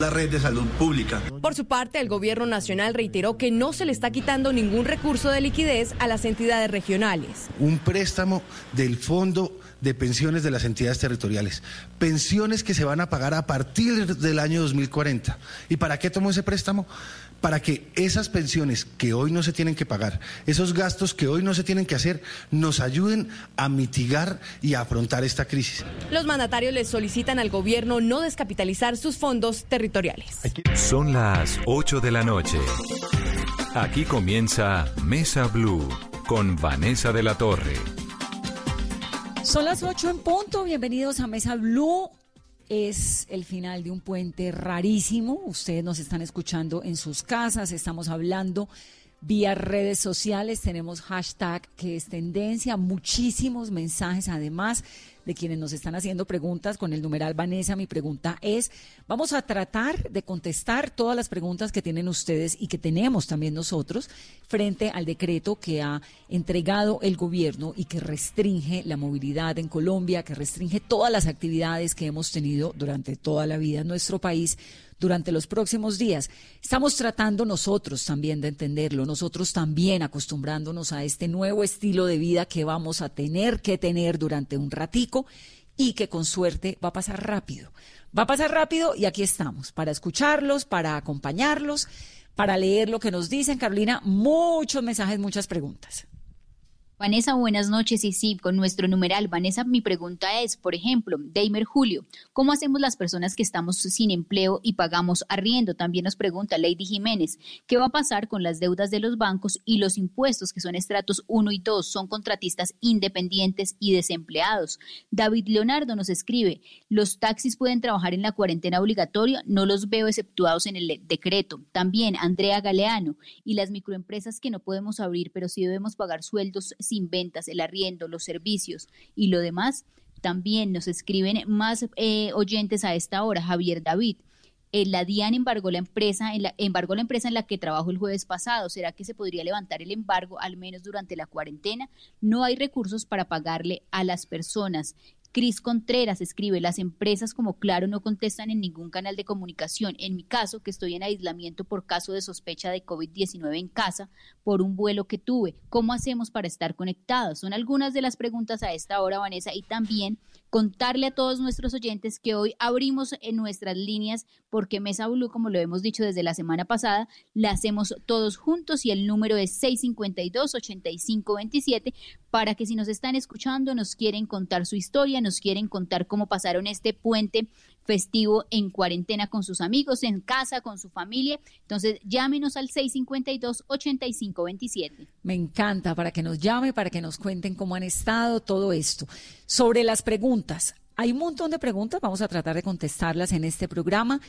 la red de salud pública. Por su parte, el gobierno nacional reiteró que no se le está quitando ningún recurso de liquidez a las entidades regionales. Un préstamo del fondo de pensiones de las entidades territoriales. Pensiones que se van a pagar a partir del año 2040. ¿Y para qué tomó ese préstamo? Para que esas pensiones que hoy no se tienen que pagar, esos gastos que hoy no se tienen que hacer, nos ayuden a mitigar y a afrontar esta crisis. Los mandatarios les solicitan al gobierno no descapitalizar sus fondos territoriales. Son las 8 de la noche. Aquí comienza Mesa Blue con Vanessa de la Torre. Son las 8 en punto. Bienvenidos a Mesa Blue es el final de un puente rarísimo. Ustedes nos están escuchando en sus casas, estamos hablando vía redes sociales, tenemos hashtag que es tendencia, muchísimos mensajes además de quienes nos están haciendo preguntas con el numeral Vanessa. Mi pregunta es, vamos a tratar de contestar todas las preguntas que tienen ustedes y que tenemos también nosotros frente al decreto que ha entregado el gobierno y que restringe la movilidad en Colombia, que restringe todas las actividades que hemos tenido durante toda la vida en nuestro país durante los próximos días. Estamos tratando nosotros también de entenderlo, nosotros también acostumbrándonos a este nuevo estilo de vida que vamos a tener que tener durante un ratico y que con suerte va a pasar rápido. Va a pasar rápido y aquí estamos para escucharlos, para acompañarlos, para leer lo que nos dicen. Carolina, muchos mensajes, muchas preguntas. Vanessa, buenas noches. Y sí, con nuestro numeral, Vanessa, mi pregunta es, por ejemplo, Deimer Julio, ¿cómo hacemos las personas que estamos sin empleo y pagamos arriendo? También nos pregunta Lady Jiménez, ¿qué va a pasar con las deudas de los bancos y los impuestos que son estratos 1 y 2? Son contratistas independientes y desempleados. David Leonardo nos escribe, ¿los taxis pueden trabajar en la cuarentena obligatoria? No los veo exceptuados en el decreto. También Andrea Galeano, ¿y las microempresas que no podemos abrir, pero sí debemos pagar sueldos? Sin ventas, el arriendo, los servicios y lo demás. También nos escriben más eh, oyentes a esta hora, Javier David. Eh, la DIAN embargó la empresa en la, embargó la empresa en la que trabajo el jueves pasado. ¿Será que se podría levantar el embargo al menos durante la cuarentena? No hay recursos para pagarle a las personas. Cris Contreras escribe, las empresas como Claro no contestan en ningún canal de comunicación. En mi caso, que estoy en aislamiento por caso de sospecha de COVID-19 en casa, por un vuelo que tuve, ¿cómo hacemos para estar conectados? Son algunas de las preguntas a esta hora, Vanessa, y también contarle a todos nuestros oyentes que hoy abrimos en nuestras líneas porque Mesa Blue, como lo hemos dicho desde la semana pasada, la hacemos todos juntos y el número es 652-8527 para que si nos están escuchando, nos quieren contar su historia, nos quieren contar cómo pasaron este puente festivo en cuarentena con sus amigos, en casa, con su familia. Entonces, llámenos al 652-8527. Me encanta para que nos llame, para que nos cuenten cómo han estado, todo esto. Sobre las preguntas, hay un montón de preguntas, vamos a tratar de contestarlas en este programa.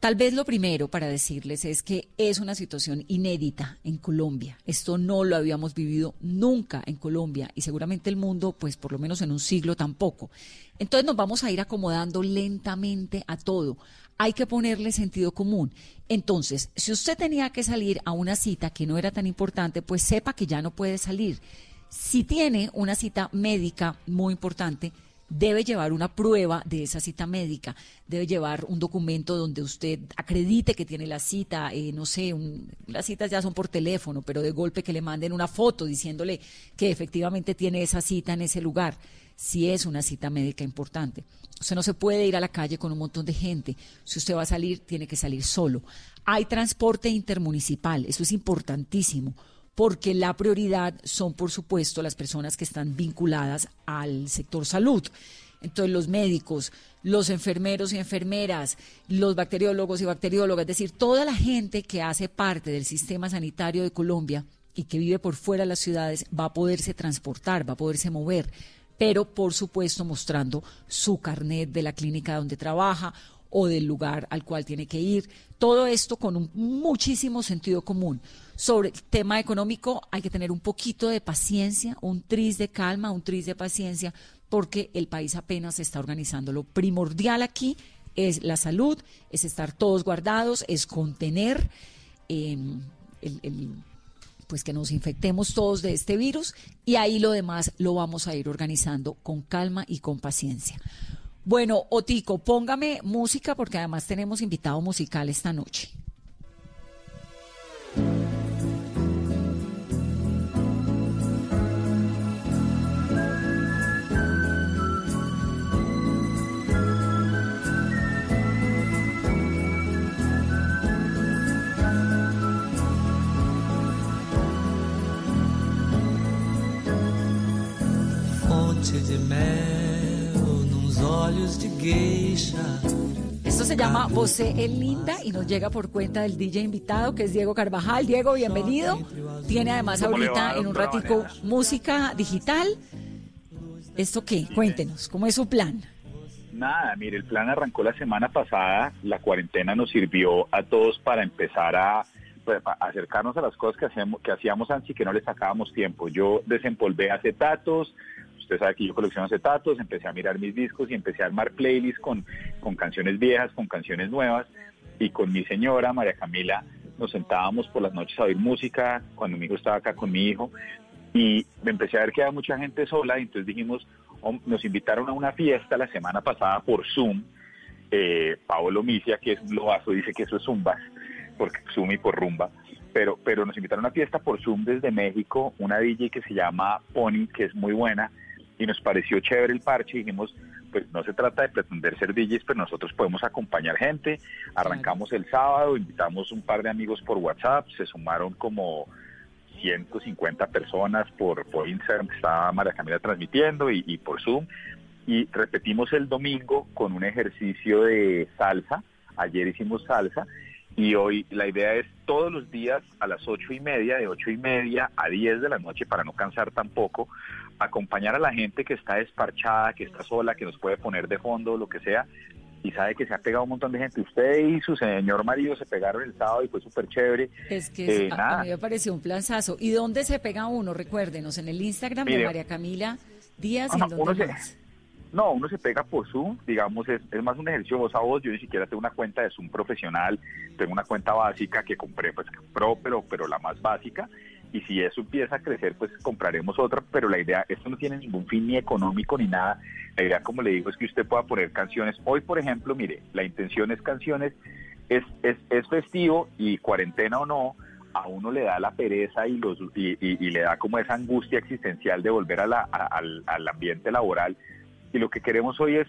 Tal vez lo primero para decirles es que es una situación inédita en Colombia. Esto no lo habíamos vivido nunca en Colombia y seguramente el mundo, pues por lo menos en un siglo tampoco. Entonces nos vamos a ir acomodando lentamente a todo. Hay que ponerle sentido común. Entonces, si usted tenía que salir a una cita que no era tan importante, pues sepa que ya no puede salir. Si tiene una cita médica muy importante, debe llevar una prueba de esa cita médica, debe llevar un documento donde usted acredite que tiene la cita, eh, no sé, las citas ya son por teléfono, pero de golpe que le manden una foto diciéndole que efectivamente tiene esa cita en ese lugar, si es una cita médica importante. Usted no se puede ir a la calle con un montón de gente. Si usted va a salir, tiene que salir solo. Hay transporte intermunicipal, eso es importantísimo porque la prioridad son, por supuesto, las personas que están vinculadas al sector salud. Entonces, los médicos, los enfermeros y enfermeras, los bacteriólogos y bacteriólogas, es decir, toda la gente que hace parte del sistema sanitario de Colombia y que vive por fuera de las ciudades va a poderse transportar, va a poderse mover, pero por supuesto mostrando su carnet de la clínica donde trabaja o del lugar al cual tiene que ir. Todo esto con un muchísimo sentido común. Sobre el tema económico hay que tener un poquito de paciencia, un tris de calma, un tris de paciencia, porque el país apenas está organizando. Lo primordial aquí es la salud, es estar todos guardados, es contener em, pues que nos infectemos todos de este virus y ahí lo demás lo vamos a ir organizando con calma y con paciencia. Bueno, Otico, póngame música porque además tenemos invitado musical esta noche. Esto se llama Você es linda y nos llega por cuenta del DJ invitado que es Diego Carvajal. Diego, bienvenido. Tiene además ahorita en un ratico música digital. ¿Esto qué? Cuéntenos, ¿cómo es su plan? Nada, mire, el plan arrancó la semana pasada, la cuarentena nos sirvió a todos para empezar a, pues, acercarnos a las cosas que, hacemos, que hacíamos antes y que no le sacábamos tiempo. Yo desempolvé acetatos, usted sabe que yo colecciono acetatos, empecé a mirar mis discos y empecé a armar playlists con, con canciones viejas, con canciones nuevas. Y con mi señora, María Camila, nos sentábamos por las noches a oír música cuando mi hijo estaba acá con mi hijo. Y me empecé a ver que había mucha gente sola y entonces dijimos, nos invitaron a una fiesta la semana pasada por Zoom, eh, Paolo Misia, que es un lobazo, dice que eso es Zumba, porque Zoom y por rumba, pero, pero nos invitaron a una fiesta por Zoom desde México, una DJ que se llama Pony, que es muy buena, y nos pareció chévere el parche dijimos, pues no se trata de pretender ser DJs, pero nosotros podemos acompañar gente. Arrancamos el sábado, invitamos un par de amigos por WhatsApp, se sumaron como 150 personas por, por Instagram, que estaba María Camila transmitiendo y, y por Zoom. Y repetimos el domingo con un ejercicio de salsa. Ayer hicimos salsa y hoy la idea es todos los días a las ocho y media, de ocho y media a diez de la noche, para no cansar tampoco, acompañar a la gente que está desparchada, que está sola, que nos puede poner de fondo, lo que sea, y sabe que se ha pegado un montón de gente. Usted y su señor marido se pegaron el sábado y fue súper chévere. Es que eh, a, mí me pareció un planzazo. ¿Y dónde se pega uno? Recuérdenos, en el Instagram de María Camila Díaz. ¿y dónde no, uno se pega por Zoom, digamos, es, es, más un ejercicio voz a voz. Yo ni siquiera tengo una cuenta de Zoom profesional, tengo una cuenta básica que compré, pues pro, pero, pero la más básica y si eso empieza a crecer, pues compraremos otra, pero la idea, esto no tiene ningún fin ni económico ni nada, la idea, como le digo, es que usted pueda poner canciones. Hoy, por ejemplo, mire, la intención es canciones, es, es, es festivo y cuarentena o no, a uno le da la pereza y, los, y, y, le da como esa angustia existencial de volver a la, al, al ambiente laboral. Y lo que queremos hoy es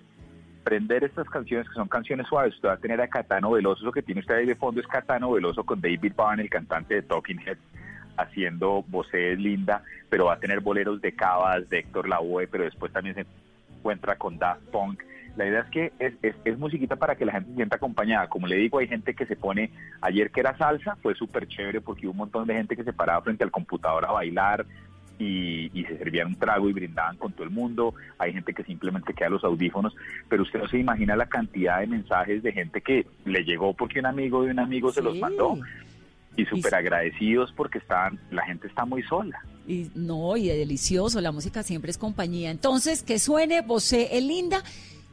prender estas canciones que son canciones suaves. Usted va a tener a Catano Veloso, lo que tiene usted ahí de fondo es Catano Veloso con David Byrne, el cantante de Talking Heads haciendo voces linda, pero va a tener boleros de Cabas, de Héctor Lavoe, pero después también se encuentra con Daft Punk. La idea es que es, es, musiquita para que la gente se sienta acompañada. Como le digo, hay gente que se pone, ayer que era salsa, fue súper chévere porque hubo un montón de gente que se paraba frente al computador a bailar, y, y, se servían un trago y brindaban con todo el mundo. Hay gente que simplemente queda los audífonos, pero usted no se imagina la cantidad de mensajes de gente que le llegó porque un amigo de un amigo se los mandó y súper agradecidos porque están, la gente está muy sola. Y no, y delicioso, la música siempre es compañía. Entonces, que suene Bosé es linda.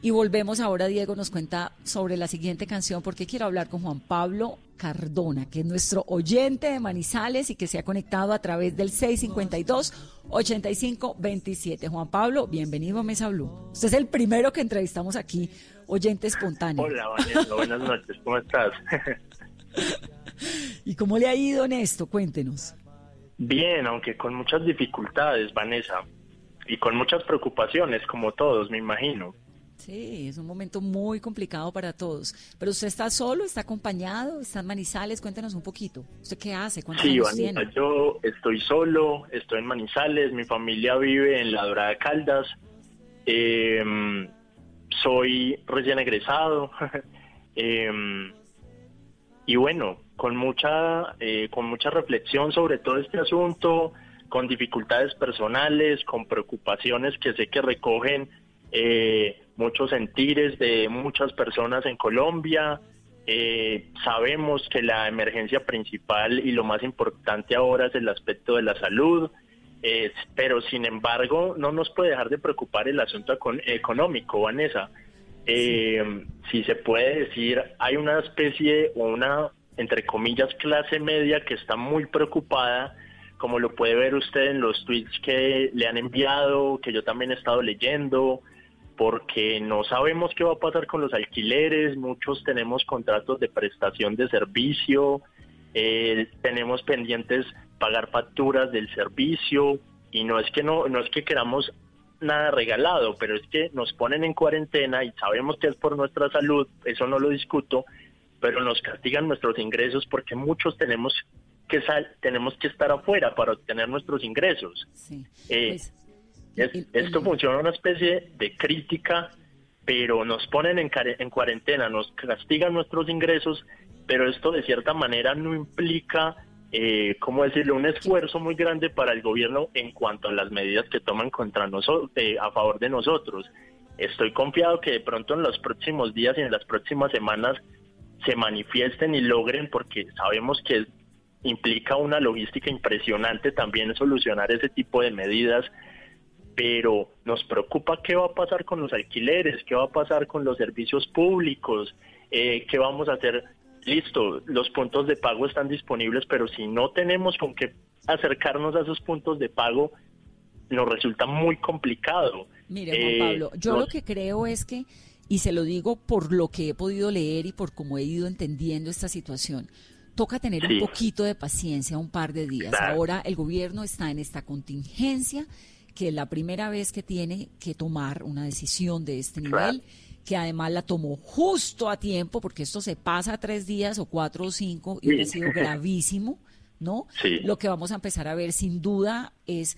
Y volvemos ahora, Diego nos cuenta sobre la siguiente canción, porque quiero hablar con Juan Pablo Cardona, que es nuestro oyente de Manizales y que se ha conectado a través del 652-8527. Juan Pablo, bienvenido a Mesa Blue. Usted es el primero que entrevistamos aquí, oyente espontáneo. Hola, buenas noches, ¿cómo estás? ¿Y cómo le ha ido en esto? Cuéntenos. Bien, aunque con muchas dificultades, Vanessa, y con muchas preocupaciones, como todos, me imagino. Sí, es un momento muy complicado para todos. Pero usted está solo, está acompañado, está en Manizales, cuéntenos un poquito. ¿Usted qué hace? ¿Cuántos sí, Vanessa, yo estoy solo, estoy en Manizales, mi familia vive en La Dorada Caldas, em, soy recién egresado, em, y bueno, con mucha, eh, con mucha reflexión sobre todo este asunto, con dificultades personales, con preocupaciones que sé que recogen eh, muchos sentires de muchas personas en Colombia. Eh, sabemos que la emergencia principal y lo más importante ahora es el aspecto de la salud, pero sin embargo no nos puede dejar de preocupar el asunto económico, Vanessa. Si se puede decir, hay una especie o una entre comillas, clase media que está muy preocupada, como lo puede ver usted en los tweets que le han enviado, que yo también he estado leyendo. porque no sabemos qué va a pasar con los alquileres, muchos tenemos contratos de prestación de servicio, eh, tenemos pendientes pagar facturas del servicio y no es que no no es que queramos nada regalado, pero es que nos ponen en cuarentena y sabemos que es por nuestra salud, eso no lo discuto, pero nos castigan nuestros ingresos porque muchos tenemos que sal tenemos que estar afuera para obtener nuestros ingresos. Eh, pues, esto funciona una especie de crítica, pero nos ponen en, en cuarentena, nos castigan nuestros ingresos, pero esto de cierta manera no implica eh, ¿cómo decirlo?, un esfuerzo muy grande para el gobierno en cuanto a las medidas que toman contra nosotros, eh, a favor de nosotros. Estoy confiado que de pronto en los próximos días y en las próximas semanas se manifiesten y logren, porque sabemos que implica una logística impresionante también solucionar ese tipo de medidas, pero nos preocupa qué va a pasar con los alquileres, qué va a pasar con los servicios públicos, eh, qué vamos a hacer listo, los puntos de pago están disponibles, pero si no tenemos con qué acercarnos a esos puntos de pago, nos resulta muy complicado. Mire, Juan eh, Pablo, yo lo que creo es que, y se lo digo por lo que he podido leer y por cómo he ido entendiendo esta situación, toca tener un poquito de paciencia, un par de días. Ahora el gobierno está en esta contingencia, que es la primera vez que tiene que tomar una decisión de este nivel que además la tomó justo a tiempo, porque esto se pasa tres días o cuatro o cinco y ha sido gravísimo, ¿no? Lo que vamos a empezar a ver sin duda es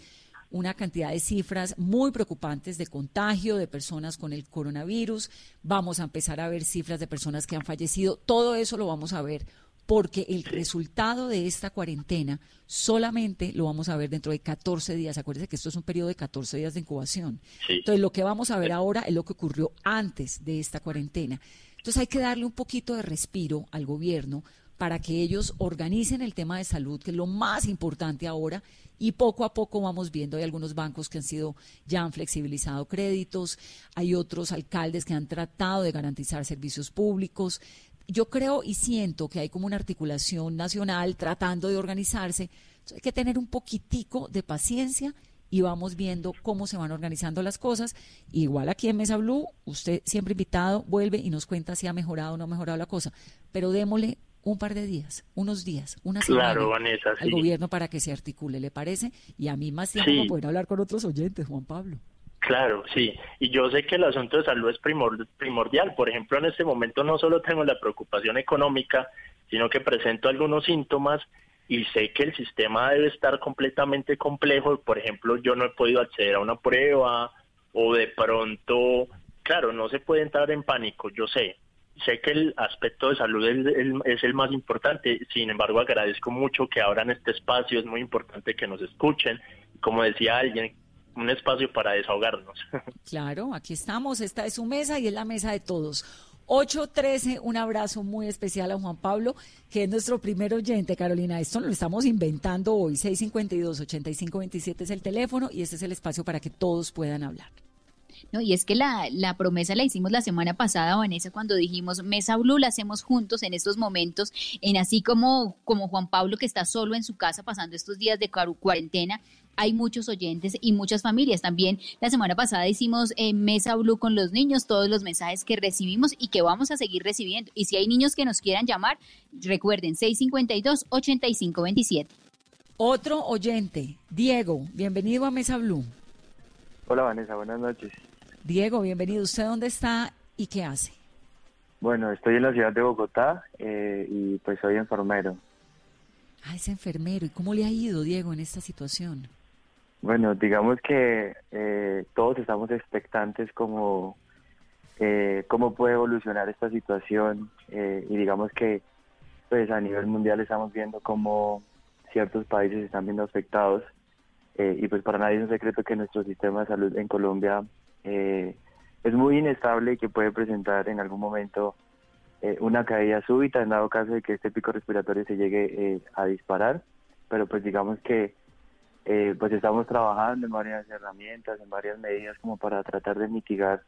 una cantidad de cifras muy preocupantes de contagio de personas con el coronavirus. Vamos a empezar a ver cifras de personas que han fallecido. Todo eso lo vamos a ver porque el resultado de esta cuarentena solamente lo vamos a ver dentro de 14 días. Acuérdense que esto es un periodo de 14 días de incubación. Entonces, lo que vamos a ver ahora es lo que ocurrió antes de esta cuarentena. Entonces, hay que darle un poquito de respiro al gobierno para que ellos organicen el tema de salud, que es lo más importante ahora, y poco a poco vamos viendo, hay algunos bancos que han sido, ya han flexibilizado créditos, hay otros alcaldes que han tratado de garantizar servicios públicos, yo creo y siento que hay como una articulación nacional tratando de organizarse. hay que tener un poquitico de paciencia y vamos viendo cómo se van organizando las cosas. Igual aquí en Mesa Blue, usted siempre invitado, vuelve y nos cuenta si ha mejorado o no ha mejorado la cosa. Pero démosle un par de días, unos días, una semana al gobierno para que se articule, ¿le parece? Y a mí más tiempo sí. poder hablar con otros oyentes, Juan Pablo. Claro, sí. Y yo sé que el asunto de salud es primordial. Por ejemplo, en este momento no solo tengo la preocupación económica, sino que presento algunos síntomas y sé que el sistema debe estar completamente complejo. Por ejemplo, yo no he podido acceder a una prueba o de pronto, claro, no se puede entrar en pánico, yo sé. Sé que el aspecto de salud es el, es el más importante, sin embargo agradezco mucho que abran este espacio, es muy importante que nos escuchen. Como decía alguien, un espacio para desahogarnos. Claro, aquí estamos, esta es su mesa y es la mesa de todos. 813, un abrazo muy especial a Juan Pablo, que es nuestro primer oyente, Carolina. Esto lo estamos inventando hoy. 652-8527 es el teléfono y este es el espacio para que todos puedan hablar. No, y es que la, la promesa la hicimos la semana pasada, Vanessa, cuando dijimos Mesa Blue la hacemos juntos en estos momentos, en así como, como Juan Pablo que está solo en su casa pasando estos días de cuarentena, hay muchos oyentes y muchas familias. También la semana pasada hicimos eh, Mesa Blue con los niños, todos los mensajes que recibimos y que vamos a seguir recibiendo. Y si hay niños que nos quieran llamar, recuerden 652-8527. Otro oyente, Diego, bienvenido a Mesa Blue. Hola Vanessa, buenas noches. Diego, bienvenido. ¿Usted dónde está y qué hace? Bueno, estoy en la ciudad de Bogotá eh, y pues soy enfermero. Ah, es enfermero. ¿Y cómo le ha ido, Diego, en esta situación? Bueno, digamos que eh, todos estamos expectantes como eh, cómo puede evolucionar esta situación eh, y digamos que pues a nivel mundial estamos viendo cómo ciertos países están viendo afectados y pues para nadie es un secreto que nuestro sistema de salud en Colombia es muy inestable y que puede presentar en algún momento una caída súbita en dado caso de que este pico respiratorio se llegue a disparar, pero pues digamos que eh, pues estamos trabajando en varias herramientas, en varias medidas como para tratar de mitigar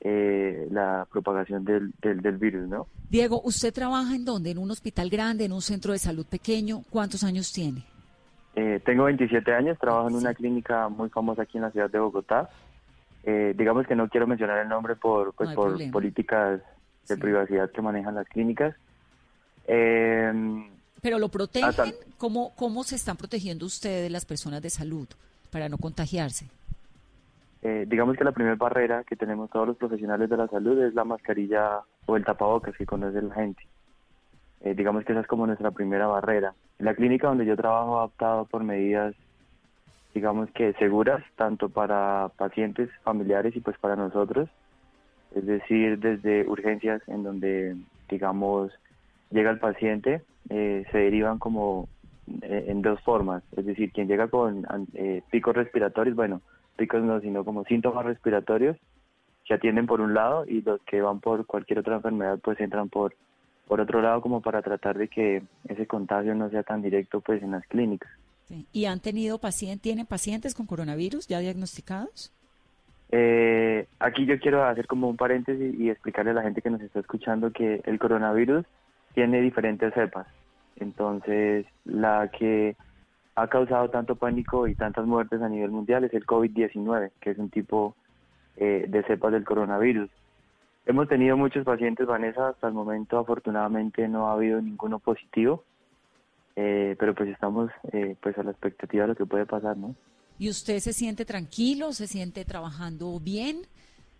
eh, la propagación del, del, virus, ¿no? Diego, ¿usted trabaja en dónde? ¿En un hospital grande, en un centro de salud pequeño? ¿Cuántos años tiene? Eh, tengo 27 años, trabajo en una clínica muy famosa aquí en la ciudad de Bogotá. eh, digamos que no quiero mencionar el nombre por, pues, por políticas de privacidad que manejan las clínicas. Em, Pero lo protegen, ¿Cómo, ¿cómo se están protegiendo ustedes, las personas de salud, para no contagiarse? Eh, digamos que la primera barrera que tenemos todos los profesionales de la salud es la mascarilla o el tapabocas que conoce la gente. Eh, digamos que esa es como nuestra primera barrera. La clínica donde yo trabajo ha optado por medidas, digamos que seguras, tanto para pacientes, familiares y pues para nosotros. Es decir, desde urgencias en donde, digamos, llega el paciente, eh, se derivan como eh, en dos formas. Es decir, quien llega con picos respiratorios, bueno, picos no, sino como síntomas respiratorios, se atienden por un lado y los que van por cualquier otra enfermedad pues entran por por otro lado como para tratar de que ese contagio no sea tan directo pues en las clínicas. ¿Y han tenido pacientes, tienen pacientes con coronavirus ya diagnosticados? Eh, aquí yo quiero hacer como un paréntesis y explicarle a la gente que nos está escuchando que el coronavirus tiene diferentes cepas. Entonces, la que ha causado tanto pánico y tantas muertes a nivel mundial es el COVID-19, que es un tipo eh, de cepas del coronavirus. Hemos tenido muchos pacientes, Vanessa, hasta el momento afortunadamente no ha habido ninguno positivo, eh, pero pues estamos eh, pues a la expectativa de lo que puede pasar, ¿no? ¿Y usted se siente tranquilo, se siente trabajando bien,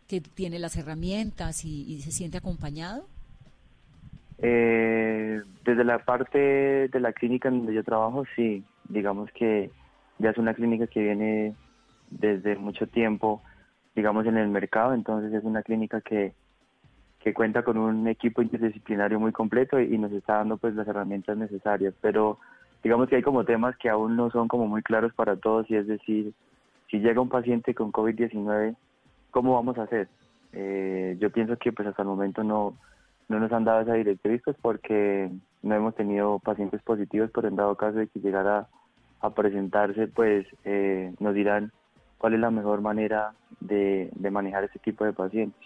que tiene las herramientas y, se siente acompañado? Eh, desde la parte de la clínica en donde yo trabajo, sí, digamos que ya es una clínica que viene desde mucho tiempo, digamos, en el mercado, entonces es una clínica que que cuenta con un equipo interdisciplinario muy completo y, nos está dando pues las herramientas necesarias, pero digamos que hay como temas que aún no son como muy claros para todos y es decir, si llega un paciente con COVID-19, ¿cómo vamos a hacer? Eh, yo pienso que pues hasta el momento no, no nos han dado esa directriz pues porque no hemos tenido pacientes positivos, pero en dado caso de que llegara a presentarse, pues eh, nos dirán cuál es la mejor manera de, de manejar este tipo de pacientes.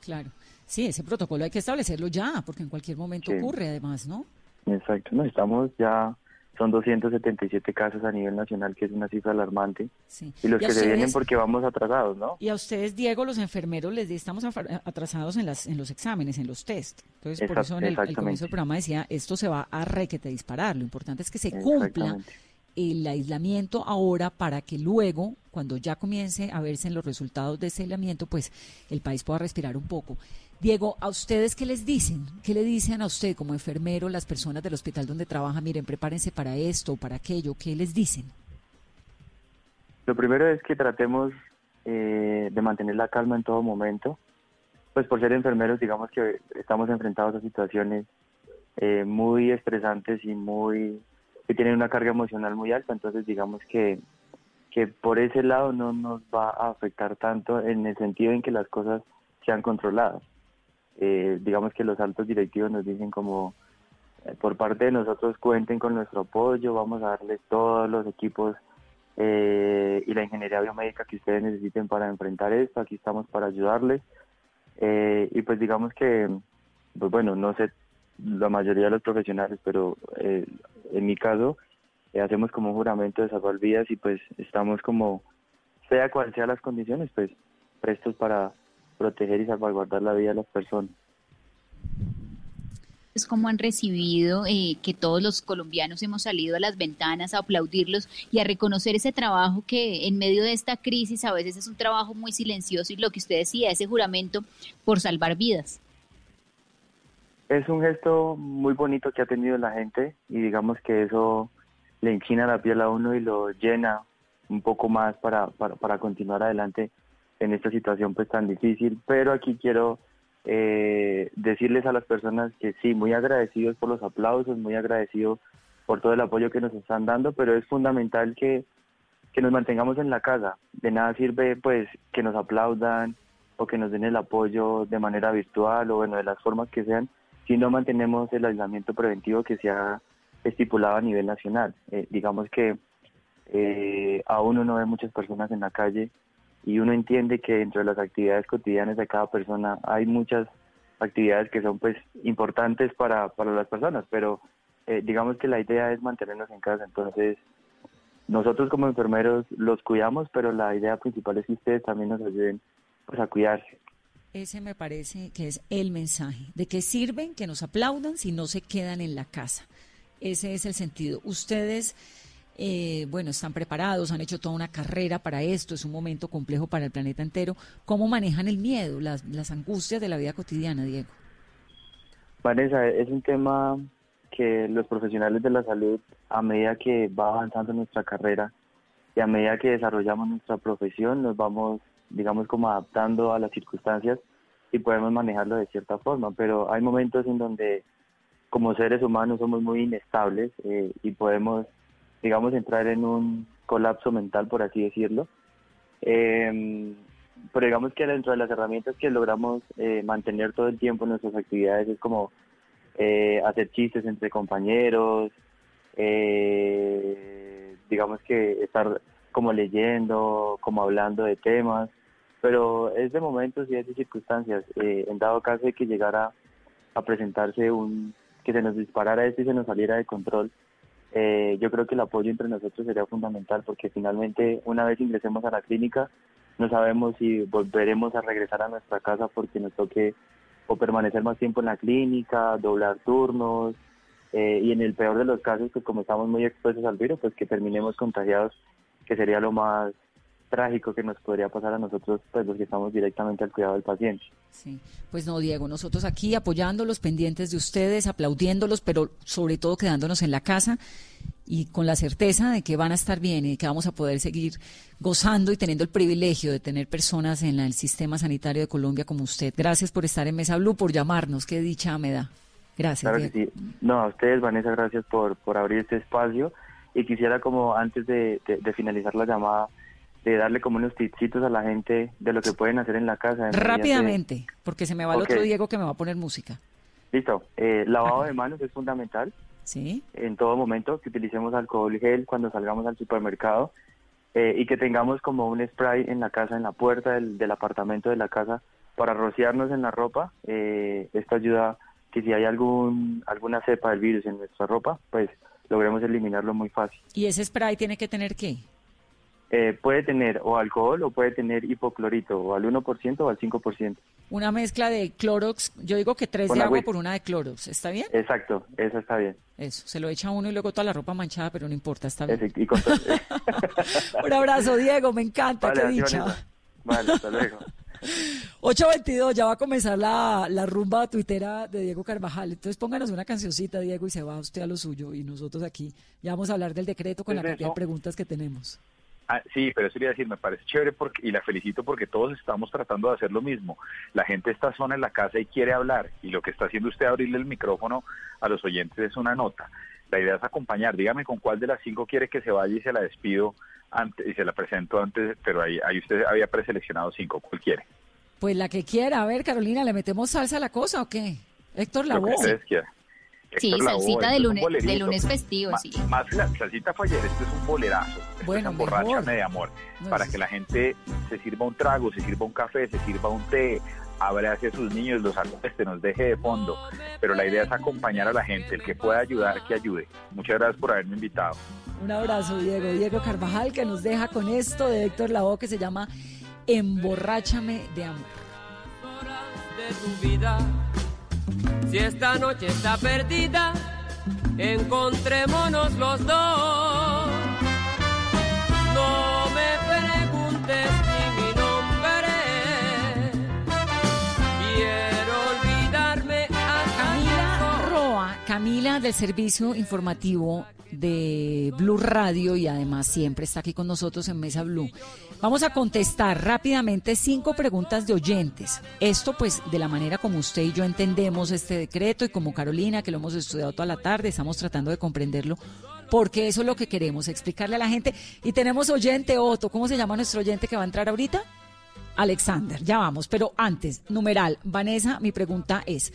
Claro. Sí, ese protocolo hay que establecerlo ya, porque en cualquier momento ocurre además, ¿no? Exacto, no, estamos ya, son 277 casos a nivel nacional, que es una cifra alarmante. Sí. Y los que se vienen porque vamos atrasados, ¿no? Y a ustedes, Diego, los enfermeros, les estamos atrasados en, las, en los exámenes, en los test. Entonces, por eso en el, comienzo del programa decía, esto se va a requete disparar. Lo importante es que se cumpla el aislamiento ahora para que luego, cuando ya comience a verse en los resultados de ese aislamiento, pues el país pueda respirar un poco. Diego, ¿a ustedes qué les dicen? ¿Qué le dicen a usted como enfermero, las personas del hospital donde trabaja? Miren, prepárense para esto para aquello. ¿Qué les dicen? Lo primero es que tratemos eh, de mantener la calma en todo momento. Pues por ser enfermeros, digamos que estamos enfrentados a situaciones eh, muy estresantes y muy que tienen una carga emocional muy alta. Entonces, digamos que que por ese lado no nos va a afectar tanto en el sentido en que las cosas sean controladas eh, digamos que los altos directivos nos dicen como eh, por parte de nosotros cuenten con nuestro apoyo, vamos a darles todos los equipos eh, y la ingeniería biomédica que ustedes necesiten para enfrentar esto, aquí estamos para ayudarles. Eh, y pues digamos que, pues bueno, no sé la mayoría de los profesionales, pero en mi caso hacemos como un juramento de salvar vidas y pues estamos como, sea cual sea las condiciones, pues prestos para proteger y salvaguardar la vida de las personas. Es como han recibido eh, que todos los colombianos hemos salido a las ventanas a aplaudirlos y a reconocer ese trabajo que en medio de esta crisis a veces es un trabajo muy silencioso y lo que usted decía, ese juramento por salvar vidas. Es un gesto muy bonito que ha tenido la gente y digamos que eso le enchina la piel a uno y lo llena un poco más para, para, para continuar adelante en esta situación pues tan difícil, pero aquí quiero eh, decirles a las personas que sí, muy agradecidos por los aplausos, muy agradecidos por todo el apoyo que nos están dando, pero es fundamental que, que nos mantengamos en la casa. De nada sirve pues que nos aplaudan o que nos den el apoyo de manera virtual o bueno, de las formas que sean, si no mantenemos el aislamiento preventivo que se ha estipulado a nivel nacional. Eh, digamos que eh, aún uno ve muchas personas en la calle y uno entiende que dentro de las actividades cotidianas de cada persona hay muchas actividades que son pues importantes para, para las personas, pero eh, digamos que la idea es mantenernos en casa, entonces nosotros como enfermeros los cuidamos, pero la idea principal es que ustedes también nos ayuden pues a cuidarse. Ese me parece que es el mensaje. ¿De qué sirven que nos aplaudan si no se quedan en la casa? Ese es el sentido. Ustedes, eh, bueno, están preparados, han hecho toda una carrera para esto, es un momento complejo para el planeta entero. ¿Cómo manejan el miedo, las, las angustias de la vida cotidiana, Diego? Vanessa, es un tema que los profesionales de la salud, a medida que va avanzando nuestra carrera y a medida que desarrollamos nuestra profesión, nos vamos, digamos, como adaptando a las circunstancias y podemos manejarlo de cierta forma. Pero hay momentos en donde, como seres humanos, somos muy inestables eh, y podemos, digamos, entrar en un colapso mental, por así decirlo. Eh, pero digamos que dentro de las herramientas que logramos eh, mantener todo el tiempo en nuestras actividades es como eh, hacer chistes entre compañeros, eh, digamos que estar como leyendo, como hablando de temas, pero es de momentos y es de circunstancias. en dado caso de que llegara a presentarse un, que se nos disparara esto y se nos saliera de control, yo creo que el apoyo entre nosotros sería fundamental porque finalmente una vez ingresemos a la clínica no sabemos si volveremos a regresar a nuestra casa porque nos toque o permanecer más tiempo en la clínica, doblar turnos eh, y en el peor de los casos, pues como estamos muy expuestos al virus, pues que terminemos contagiados, que sería lo más trágico que nos podría pasar a nosotros, pues los que estamos directamente al cuidado del paciente. Sí, pues no, Diego, nosotros aquí apoyándolos, pendientes de ustedes, aplaudiéndolos, pero sobre todo quedándonos en la casa y con la certeza de que van a estar bien y que vamos a poder seguir gozando y teniendo el privilegio de tener personas en el sistema sanitario de Colombia como usted. Gracias por estar en Mesa Blue, por llamarnos, qué dicha me da. Gracias. Claro que sí. No, a ustedes, Vanessa, gracias por, por abrir este espacio y quisiera como antes de, finalizar la llamada de darle como unos tipsitos a la gente de lo que pueden hacer en la casa. Rápidamente, porque se me va el otro Diego que me va a poner música. Listo. Eh, lavado de manos es fundamental. ¿Sí? en todo momento, que utilicemos alcohol gel cuando salgamos al supermercado eh, y que tengamos como un spray en la casa, en la puerta del, del apartamento de la casa para rociarnos en la ropa. Eh, esto ayuda que si hay algún alguna cepa del virus en nuestra ropa, pues logremos eliminarlo muy fácil. ¿Y ese spray tiene que tener qué? Eh, puede tener o alcohol o puede tener hipoclorito, o al 1% o al 5%. Una mezcla de Clorox, yo digo que tres de agua por una de Clorox, ¿está bien? Exacto, eso está bien. Eso, se lo echa uno y luego toda la ropa manchada, pero no importa, está bien. Un abrazo, Diego, me encanta, qué dicha. Vale, hasta luego. 8.22, ya va a comenzar la, la rumba tuitera de Diego Carvajal. Entonces pónganos una cancioncita, Diego, y se va usted a lo suyo. Y nosotros aquí ya vamos a hablar del decreto con la cantidad de preguntas que tenemos. Ah, sí, pero eso quería decir, me parece chévere porque, y la felicito porque todos estamos tratando de hacer lo mismo. La gente está sola en la casa y quiere hablar y lo que está haciendo usted abrirle el micrófono a los oyentes es una nota. La idea es acompañar. Dígame con cuál de las cinco quiere que se vaya y se la despido antes y se la presento antes, pero ahí, ahí usted había preseleccionado cinco. ¿Cuál quiere? Pues la que quiera. A ver, Carolina, ¿le metemos salsa a la cosa o qué? Héctor Lavoe. Lo que ustedes quieran. Sí, salsita de lunes, de lunes festivo, sí. Más la salsita fue ayer, esto es un bolerazo. bueno, es borracha de amor. para que la gente se sirva un trago, se sirva un café, se sirva un té, abrace a sus niños, los acueste, nos deje de fondo. Pero la idea es acompañar a la gente, el que pueda ayudar, que ayude. Muchas gracias por haberme invitado. Un abrazo, Diego. Diego Carvajal, que nos deja con esto de Héctor Lavoe, que se llama Emborráchame de amor. De tu vida si esta noche está perdida, encontrémonos los dos. No me preguntes Camila del Servicio Informativo de Blue Radio y además siempre está aquí con nosotros en Mesa Blue. Vamos a contestar rápidamente cinco preguntas de oyentes. Esto pues de la manera como usted y yo entendemos este decreto y como Carolina, que lo hemos estudiado toda la tarde, estamos tratando de comprenderlo porque eso es lo que queremos, explicarle a la gente. Y tenemos oyente Otto, ¿cómo se llama nuestro oyente que va a entrar ahorita? Alexander, ya vamos, pero antes, numeral, Vanessa, mi pregunta es,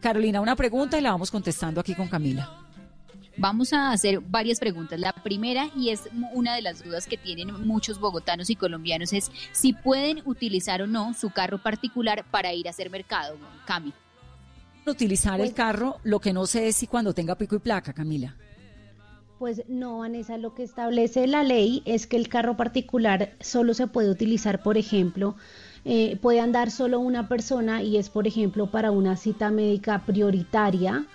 Carolina, una pregunta y la vamos contestando aquí con Camila. Vamos a hacer varias preguntas. La primera, y es una de las dudas que tienen muchos bogotanos y colombianos, es si pueden utilizar o no su carro particular para ir a hacer mercado, Cami. Utilizar el carro, lo que no sé es si cuando tenga pico y placa, Camila. Pues no, Vanessa, lo que establece la ley es que el carro particular solo se puede utilizar, por ejemplo, eh, puede andar solo una persona y es, por ejemplo, para una cita médica prioritaria,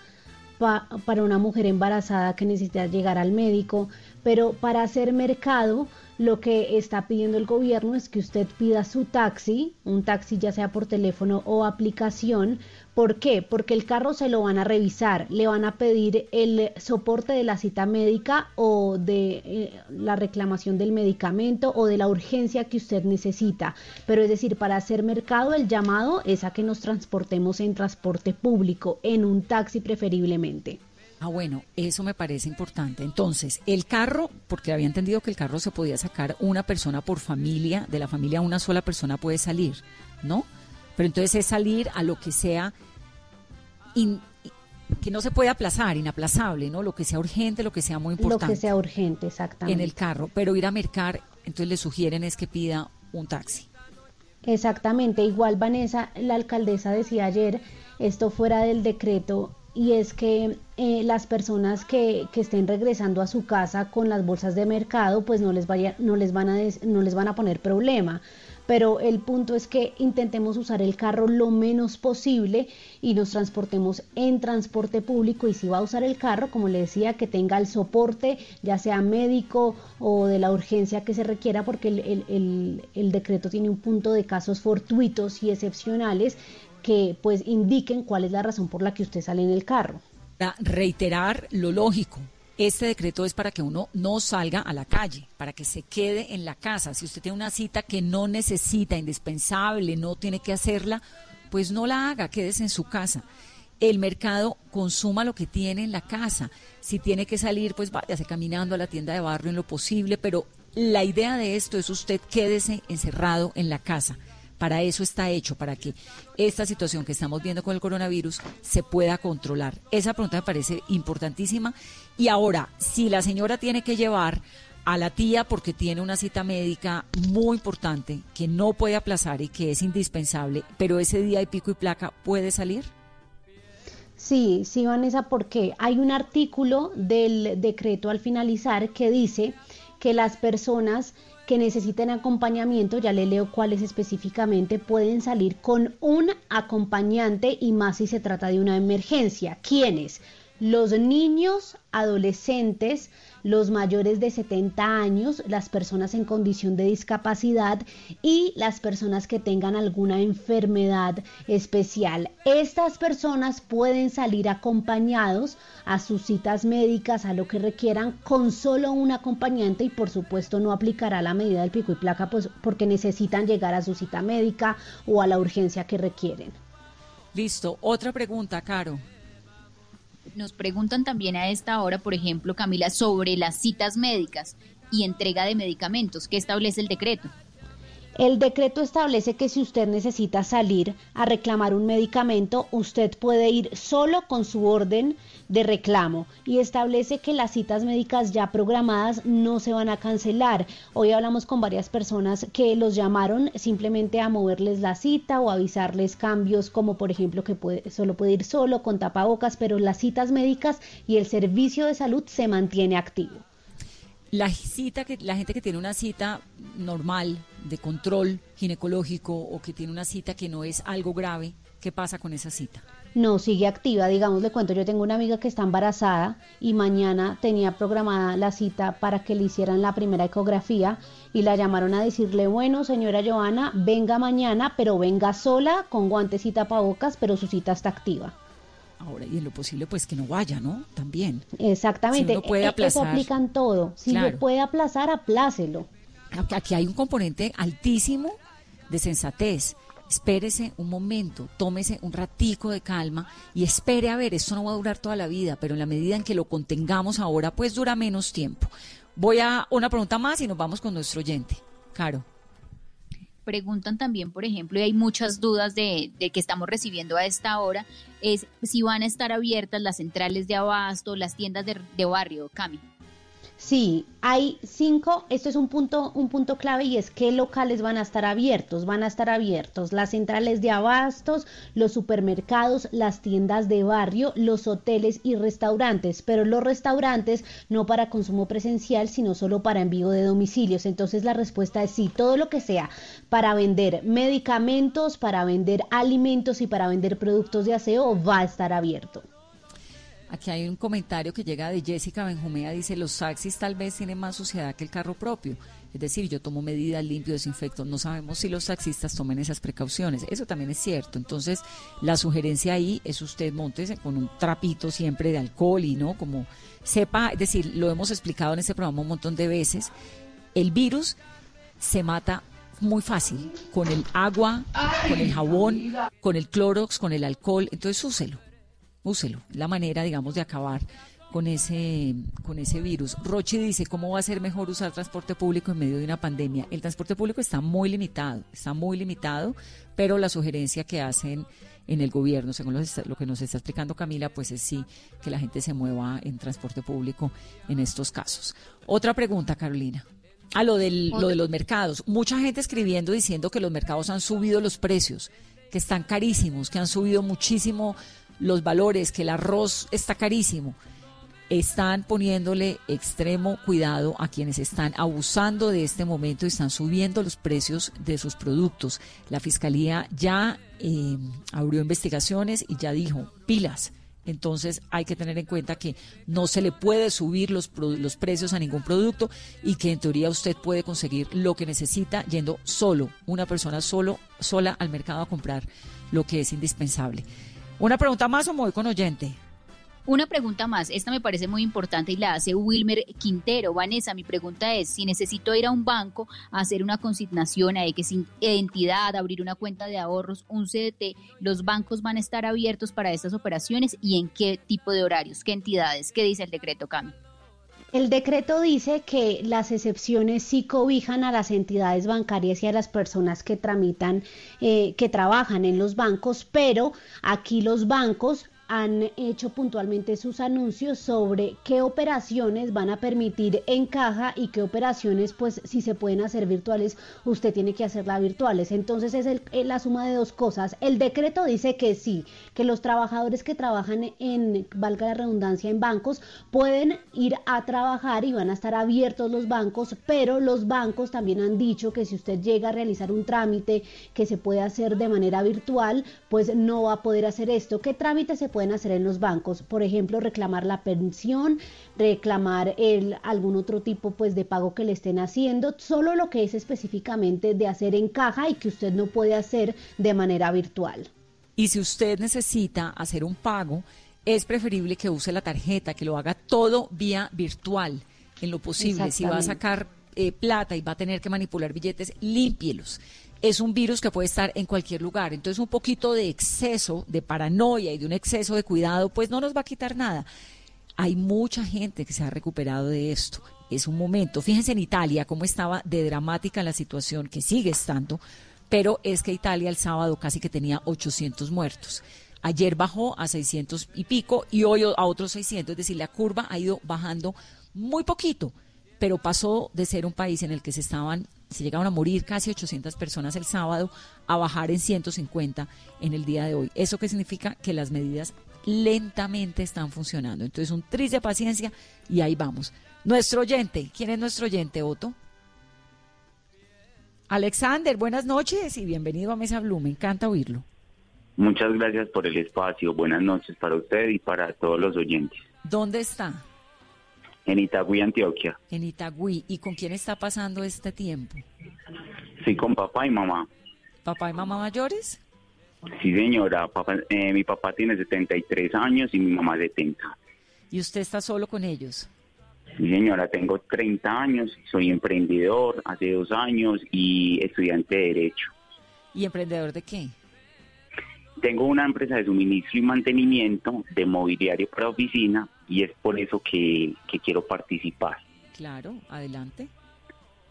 pa- para una mujer embarazada que necesita llegar al médico, pero para hacer mercado lo que está pidiendo el gobierno es que usted pida su taxi, un taxi ya sea por teléfono o aplicación. ¿Por qué? Porque el carro se lo van a revisar, le van a pedir el soporte de la cita médica o de eh, la reclamación del medicamento o de la urgencia que usted necesita. Pero es decir, para hacer mercado el llamado es a que nos transportemos en transporte público, en un taxi preferiblemente. Ah, bueno, eso me parece importante. Entonces, el carro, porque había entendido que el carro se podía sacar una persona por familia, de la familia una sola persona puede salir, ¿no? Pero entonces es salir a lo que sea in- que no se puede aplazar, inaplazable, ¿no? Lo que sea urgente, lo que sea muy Lo importante que sea urgente, exactamente. en el carro, pero ir a mercar, entonces le sugieren es que pida un taxi. Exactamente, igual Vanessa, la alcaldesa decía ayer, esto fuera del decreto, y es que eh, las personas que, que estén regresando a su casa con las bolsas de mercado, pues no les, vaya, no les, van, a des- no les van a poner problema. Pero el punto es que intentemos usar el carro lo menos posible y nos transportemos en transporte público y si va a usar el carro, como le decía, que tenga el soporte, ya sea médico o de la urgencia que se requiera, porque el, decreto tiene un punto de casos fortuitos y excepcionales que pues indiquen cuál es la razón por la que usted sale en el carro. Reiterar lo lógico, este decreto es para que uno no salga a la calle, para que se quede en la casa. Si usted tiene una cita que no necesita, indispensable, no tiene que hacerla, pues no la haga, quédese en su casa. El mercado consuma lo que tiene en la casa. Si tiene que salir, pues váyase caminando a la tienda de barrio en lo posible, pero la idea de esto es usted quédese encerrado en la casa. Para eso está hecho, para que esta situación que estamos viendo con el coronavirus se pueda controlar. Esa pregunta me parece importantísima. Y ahora, si la señora tiene que llevar a la tía porque tiene una cita médica muy importante que no puede aplazar y que es indispensable, pero ese día hay pico y placa, ¿puede salir? Sí, sí, Vanessa, porque hay un artículo del decreto al finalizar que dice que las personas que necesiten acompañamiento, ya le leo cuáles específicamente, pueden salir con un acompañante y más si se trata de una emergencia. ¿Quiénes? Los niños, adolescentes, los mayores de 70 años, las personas en condición de discapacidad y las personas que tengan alguna enfermedad especial. Estas personas pueden salir acompañados a sus citas médicas, a lo que requieran, con solo un acompañante y por supuesto no aplicará la medida del pico y placa pues, porque necesitan llegar a su cita médica o a la urgencia que requieren. Listo. Otra pregunta, Caro. Nos preguntan también a esta hora, por ejemplo, Camila, sobre las citas médicas y entrega de medicamentos. ¿Qué establece el decreto? El decreto establece que si usted necesita salir a reclamar un medicamento, usted puede ir solo con su orden de reclamo y establece que las citas médicas ya programadas no se van a cancelar. Hoy hablamos con varias personas que los llamaron simplemente a moverles la cita o avisarles cambios como por ejemplo que solo puede ir solo con tapabocas, pero las citas médicas y el servicio de salud se mantiene activo. La cita que la gente que tiene una cita normal de control ginecológico o que tiene una cita que no es algo grave, ¿qué pasa con esa cita? No, sigue activa. Digamos, le cuento, yo tengo una amiga que está embarazada y mañana tenía programada la cita para que le hicieran la primera ecografía y la llamaron a decirle, bueno, señora Joana, venga mañana, pero venga sola, con guantes y tapabocas, pero su cita está activa. Ahora, y en lo posible, pues que no vaya, ¿no? También. Exactamente. Si uno puede E- aplazar. Eso aplican todo. Si Claro. lo puede aplazar, aplácelo. Aquí- Aquí hay un componente altísimo de sensatez. Espérese un momento, tómese un ratico de calma y espere a ver, esto no va a durar toda la vida, pero en la medida en que lo contengamos ahora, pues dura menos tiempo. Voy a una pregunta más y nos vamos con nuestro oyente. Caro. Preguntan también, por ejemplo, y hay muchas dudas de, de que estamos recibiendo a esta hora, es si van a estar abiertas las centrales de abasto, las tiendas de, de barrio, Cami. Sí, hay cinco, esto es un punto, un punto clave y es qué locales van a estar abiertos. Van a estar abiertos las centrales de abastos, los supermercados, las tiendas de barrio, los hoteles y restaurantes, pero los restaurantes no para consumo presencial, sino solo para envío de domicilios. Entonces la respuesta es sí, todo lo que sea para vender medicamentos, para vender alimentos y para vender productos de aseo va a estar abierto. Aquí hay un comentario que llega de Jessica Benjumea, dice, los taxis tal vez tienen más suciedad que el carro propio. Es decir, yo tomo medidas, limpio, desinfecto. No sabemos si los taxistas tomen esas precauciones. Eso también es cierto. Entonces, la sugerencia ahí es usted montese con un trapito siempre de alcohol y no como sepa, es decir, lo hemos explicado en este programa un montón de veces. El virus se mata muy fácil con el agua, con el jabón, con el clorox, con el alcohol. Entonces, úselo úselo. La manera, digamos, de acabar con ese, con ese virus. Rochi dice, ¿cómo va a ser mejor usar transporte público en medio de una pandemia? El transporte público está muy limitado, está muy limitado, pero la sugerencia que hacen en el gobierno, según lo, que nos está explicando Camila, pues es sí que la gente se mueva en transporte público en estos casos. Otra pregunta, Carolina. A lo, del, lo de los mercados. Mucha gente escribiendo diciendo que los mercados han subido los precios, que están carísimos, que han subido muchísimo los valores, que el arroz está carísimo, están poniéndole extremo cuidado a quienes están abusando de este momento y están subiendo los precios de sus productos. La Fiscalía ya eh, abrió investigaciones y ya dijo, pilas. Entonces hay que tener en cuenta que no se le puede subir los, los precios a ningún producto y que en teoría usted puede conseguir lo que necesita yendo solo, una persona solo, sola al mercado a comprar lo que es indispensable. Una pregunta más o me voy con oyente. Una pregunta más, esta me parece muy importante y la hace Wilmer Quintero. Vanessa, mi pregunta es, si necesito ir a un banco a hacer una consignación, a X identidad, abrir una cuenta de ahorros, un CDT, ¿los bancos van a estar abiertos para estas operaciones y en qué tipo de horarios, qué entidades? ¿Qué dice el decreto, Cami? El decreto dice que las excepciones sí cobijan a las entidades bancarias y a las personas que tramitan, eh, que trabajan en los bancos, pero aquí los bancos han hecho puntualmente sus anuncios sobre qué operaciones van a permitir en caja y qué operaciones, pues si se pueden hacer virtuales, usted tiene que hacerlas virtuales. Entonces es el, la suma de dos cosas. El decreto dice que sí, que los trabajadores que trabajan en, valga la redundancia, en bancos, pueden ir a trabajar y van a estar abiertos los bancos, pero los bancos también han dicho que si usted llega a realizar un trámite que se puede hacer de manera virtual, pues no va a poder hacer esto. ¿Qué trámite se pueden hacer en los bancos, por ejemplo, reclamar la pensión, reclamar el, algún otro tipo pues de pago que le estén haciendo, solo lo que es específicamente de hacer en caja y que usted no puede hacer de manera virtual. Y si usted necesita hacer un pago, es preferible que use la tarjeta, que lo haga todo vía virtual, en lo posible. Si va a sacar eh, plata y va a tener que manipular billetes, límpielos es un virus que puede estar en cualquier lugar. Entonces un poquito de exceso, de paranoia y de un exceso de cuidado, pues no nos va a quitar nada. Hay mucha gente que se ha recuperado de esto. Es un momento. Fíjense en Italia cómo estaba de dramática la situación, que sigue estando, pero es que Italia el sábado casi que tenía 800 muertos. Ayer bajó a 600 y pico y hoy a otros 600, es decir, la curva ha ido bajando muy poquito, pero pasó de ser un país en el que se estaban se llegaron a morir casi 800 personas el sábado, a bajar en 150 en el día de hoy. ¿Eso qué significa? Que las medidas lentamente están funcionando. Entonces, un triste de paciencia y ahí vamos. Nuestro oyente, ¿quién es nuestro oyente, Otto? Alexander, buenas noches y bienvenido a Mesa Blue. Me encanta oírlo. Muchas gracias por el espacio. Buenas noches para usted y para todos los oyentes. ¿Dónde está? En Itagüí, Antioquia. En Itagüí. ¿Y con quién está pasando este tiempo? Sí, con papá y mamá. ¿Papá y mamá mayores? Sí, señora. Papá, eh, mi papá tiene 73 años y mi mamá 70. ¿Y usted está solo con ellos? Sí, señora. Tengo 30 años, soy emprendedor hace dos años y estudiante de Derecho. ¿Y emprendedor de qué? Tengo una empresa de suministro y mantenimiento de mobiliario para oficina y es por eso que, quiero participar. Claro, adelante.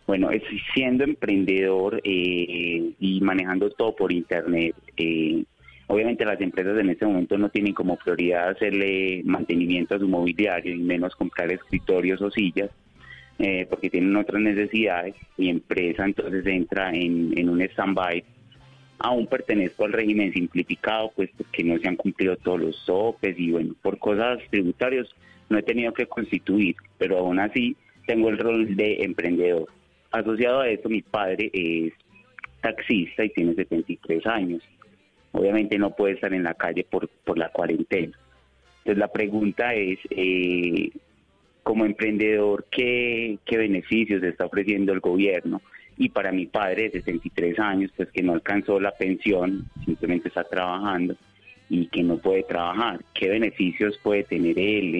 Bueno, estoy siendo emprendedor eh, y manejando todo por internet. Eh, obviamente las empresas en este momento no tienen como prioridad hacerle mantenimiento a su mobiliario y menos comprar escritorios o sillas. eh, porque tienen otras necesidades, y empresa entonces entra en, en un stand-by. Aún pertenezco al régimen simplificado, pues porque no se han cumplido todos los topes y bueno, por cosas tributarias no he tenido que constituir, pero aún así tengo el rol de emprendedor. Asociado a esto, mi padre es taxista y tiene 73 años. Obviamente no puede estar en la calle por, por la cuarentena. Entonces la pregunta es, eh, como emprendedor, ¿qué, ¿qué beneficios está ofreciendo el gobierno? Y para mi padre de 63 años, pues que no alcanzó la pensión, simplemente está trabajando y que no puede trabajar, ¿qué beneficios puede tener él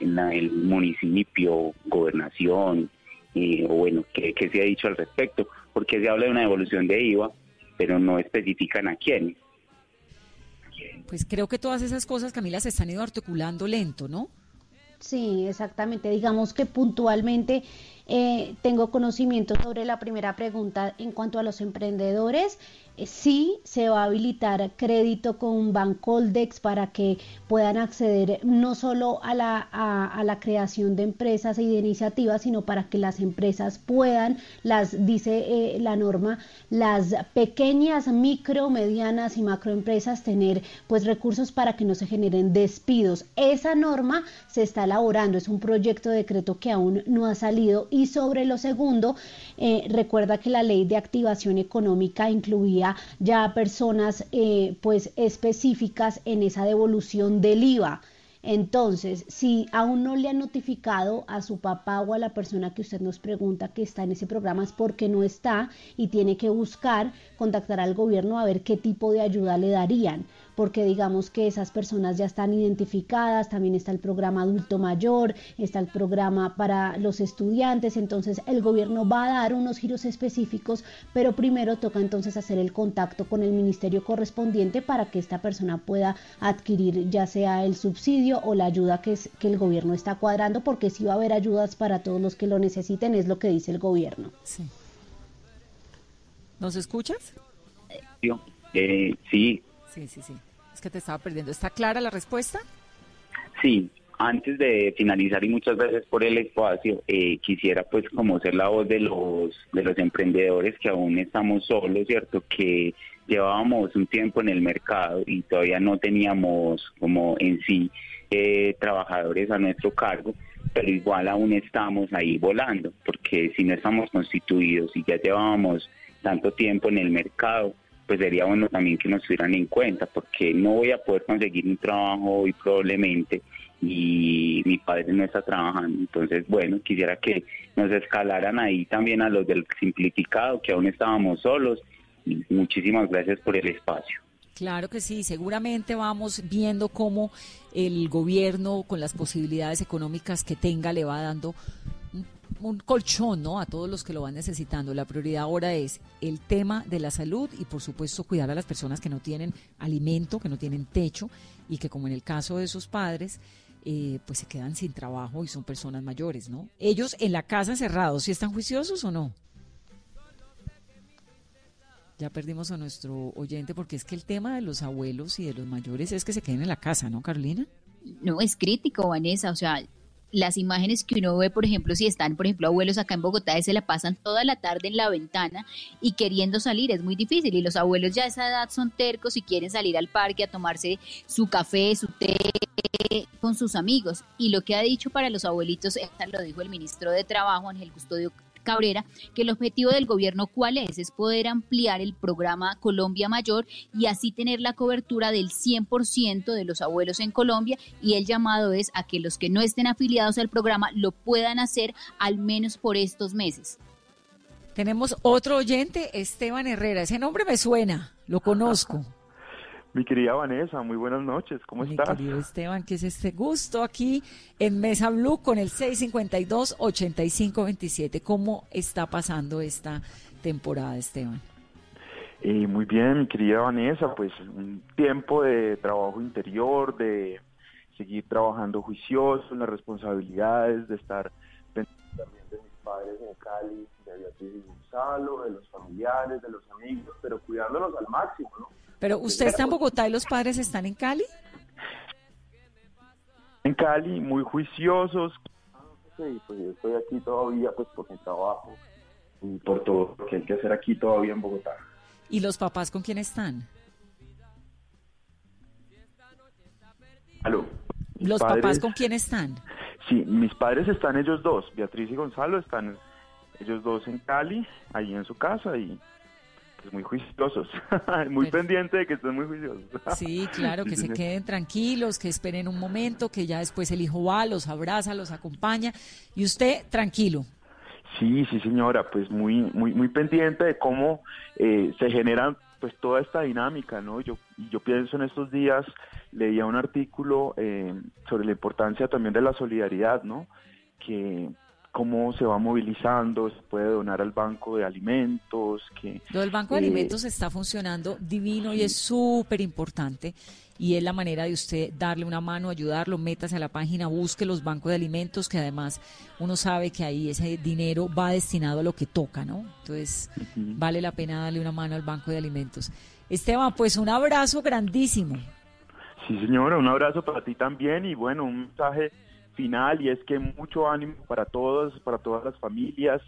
en, la- el municipio, gobernación? Eh, o bueno, ¿qué, qué se ha dicho al respecto? Porque se habla de una devolución de IVA, pero no especifican a quién. Pues creo que todas esas cosas, Camila, se están ido articulando lento, ¿no? Sí, exactamente. Digamos que puntualmente eh, tengo conocimiento sobre la primera pregunta en cuanto a los emprendedores. Eh, sí, se va a habilitar crédito con Bancoldex para que puedan acceder no solo a la, a, la creación de empresas y de iniciativas, sino para que las empresas puedan, las dice eh, la norma, las pequeñas, micro, medianas y macroempresas tener pues recursos para que no se generen despidos. Esa norma se está elaborando, es un proyecto de decreto que aún no ha salido. Sobre lo segundo, eh, recuerda que la ley de activación económica incluía ya personas eh, pues específicas en esa devolución del IVA. Entonces, si aún no le han notificado a su papá o a la persona que usted nos pregunta que está en ese programa es porque no está y tiene que buscar contactar al gobierno a ver qué tipo de ayuda le darían, porque digamos que esas personas ya están identificadas, también está el programa adulto mayor, está el programa para los estudiantes, entonces el gobierno va a dar unos giros específicos, pero primero toca entonces hacer el contacto con el ministerio correspondiente para que esta persona pueda adquirir ya sea el subsidio o la ayuda que, es, que el gobierno está cuadrando, porque sí va a haber ayudas para todos los que lo necesiten, es lo que dice el gobierno. Sí. ¿Nos escuchas? Yo, eh, sí, Sí, sí, sí. Que te estaba perdiendo. ¿Está clara la respuesta? Sí, antes de finalizar y muchas gracias por el espacio, eh, quisiera pues como ser la voz de los de los emprendedores que aún estamos solos, cierto, que llevábamos un tiempo en el mercado y todavía no teníamos como en sí eh, trabajadores a nuestro cargo, pero igual aún estamos ahí volando, porque si no estamos constituidos y ya llevábamos tanto tiempo en el mercado, pues sería bueno también que nos tuvieran en cuenta, porque no voy a poder conseguir un trabajo hoy probablemente y mi padre no está trabajando. Entonces, bueno, quisiera que nos escalaran ahí también a los del simplificado, que aún estábamos solos. Muchísimas gracias por el espacio. Claro que sí, seguramente vamos viendo cómo el gobierno, con las posibilidades económicas que tenga, le va dando un, colchón ¿no? a todos los que lo van necesitando. La prioridad ahora es el tema de la salud y, por supuesto, cuidar a las personas que no tienen alimento, que no tienen techo y que, como en el caso de sus padres, eh, pues se quedan sin trabajo y son personas mayores, ¿no? Ellos en la casa encerrados, ¿sí están juiciosos o no? Ya perdimos a nuestro oyente porque es que el tema de los abuelos y de los mayores es que se queden en la casa, ¿no, Carolina? No, es crítico, Vanessa. O sea, las imágenes que uno ve, por ejemplo, si están, por ejemplo, abuelos acá en Bogotá se la pasan toda la tarde en la ventana y queriendo salir, es muy difícil. Y los abuelos ya a esa edad son tercos y quieren salir al parque a tomarse su café, su té con sus amigos. Y lo que ha dicho para los abuelitos, lo dijo el ministro de Trabajo, Ángel Custodio Cabrera, que el objetivo del gobierno cuál es, es poder ampliar el programa Colombia Mayor y así tener la cobertura del 100% de los abuelos en Colombia y el llamado es a que los que no estén afiliados al programa lo puedan hacer al menos por estos meses. Tenemos otro oyente, Esteban Herrera. Ese nombre me suena, lo conozco. Mi querida Vanessa, muy buenas noches, ¿cómo Mi estás? querido Esteban, que es este gusto aquí en Mesa Blue con el 652-8527. ¿Cómo está pasando esta temporada, Esteban? Eh, muy bien, mi querida Vanessa, pues un tiempo de trabajo interior, de seguir trabajando juicioso en las responsabilidades, de estar también de mis padres en Cali, de Beatriz y Gonzalo, de los familiares, de los amigos, pero cuidándolos al máximo, ¿no? Pero usted está en Bogotá y los padres están en Cali. En Cali, muy juiciosos, y pues yo estoy aquí todavía pues por mi trabajo y por todo lo que hay que hacer aquí todavía en Bogotá. ¿Y los papás con quién están? ¿Aló? ¿Los padres- papás con quién están? Sí, mis padres están ellos dos, Beatriz y Gonzalo, están ellos dos en Cali, ahí en su casa y pues muy juiciosos, muy pendiente de que estén muy juiciosos. Sí, claro, que Sí, se señor. queden tranquilos, que esperen un momento, que ya después el hijo va, los abraza, los acompaña y usted tranquilo. Sí, sí, señora, pues muy, muy, muy pendiente de cómo eh, se genera pues toda esta dinámica, ¿no? Yo, yo pienso en estos días, leía un artículo eh, sobre la importancia también de la solidaridad, ¿no? Que cómo se va movilizando, se puede donar al banco de alimentos, que... Lo del Banco de eh, Alimentos está funcionando divino y es súper importante. Y es la manera de usted darle una mano, ayudarlo, métase a la página, busque los bancos de alimentos, que además uno sabe que ahí ese dinero va destinado a lo que toca, ¿no? Entonces, vale la pena darle una mano al Banco de Alimentos. Esteban, pues un abrazo grandísimo. Sí, señora, un abrazo para ti también y bueno, un mensaje final y es que mucho ánimo para todos, para todas las familias.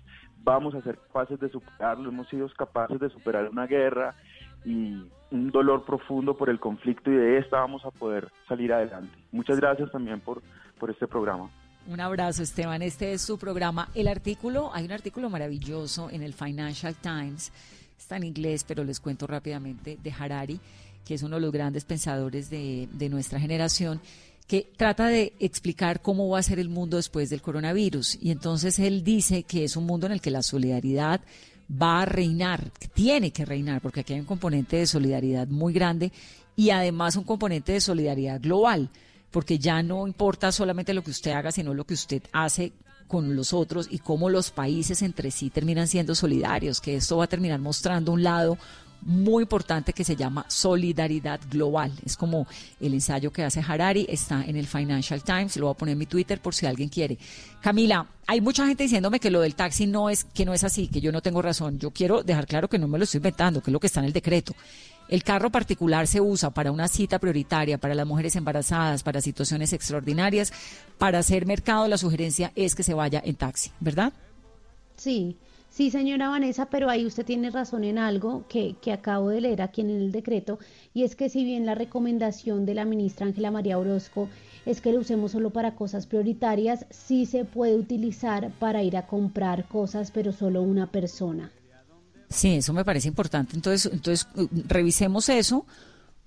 Vamos a ser capaces de superarlo, hemos sido capaces de superar una guerra y un dolor profundo por el conflicto y de esta vamos a poder salir adelante. Muchas gracias también por, por este programa. Un abrazo, Esteban. Este es su programa. El artículo, hay un artículo maravilloso en el Financial Times, está en inglés, pero les cuento rápidamente, de Harari, que es uno de los grandes pensadores de, de nuestra generación, que trata de explicar cómo va a ser el mundo después del coronavirus. Y entonces él dice que es un mundo en el que la solidaridad va a reinar, tiene que reinar, porque aquí hay un componente de solidaridad muy grande y además un componente de solidaridad global, porque ya no importa solamente lo que usted haga, sino lo que usted hace con los otros y cómo los países entre sí terminan siendo solidarios, que esto va a terminar mostrando un lado muy importante que se llama solidaridad global. Es como el ensayo que hace Harari, está en el Financial Times, lo voy a poner en mi Twitter por si alguien quiere. Camila, hay mucha gente diciéndome que lo del taxi no es que no es así, que yo no tengo razón. Yo quiero dejar claro que no me lo estoy inventando, que es lo que está en el decreto. El carro particular se usa para una cita prioritaria, para las mujeres embarazadas, para situaciones extraordinarias. Para hacer mercado, la sugerencia es que se vaya en taxi, ¿verdad? Sí, sí, señora Vanessa, pero ahí usted tiene razón en algo que, que acabo de leer aquí en el decreto, y es que si bien la recomendación de la ministra Ángela María Orozco es que lo usemos solo para cosas prioritarias, sí se puede utilizar para ir a comprar cosas, pero solo una persona. Sí, eso me parece importante. Entonces, entonces uh, revisemos eso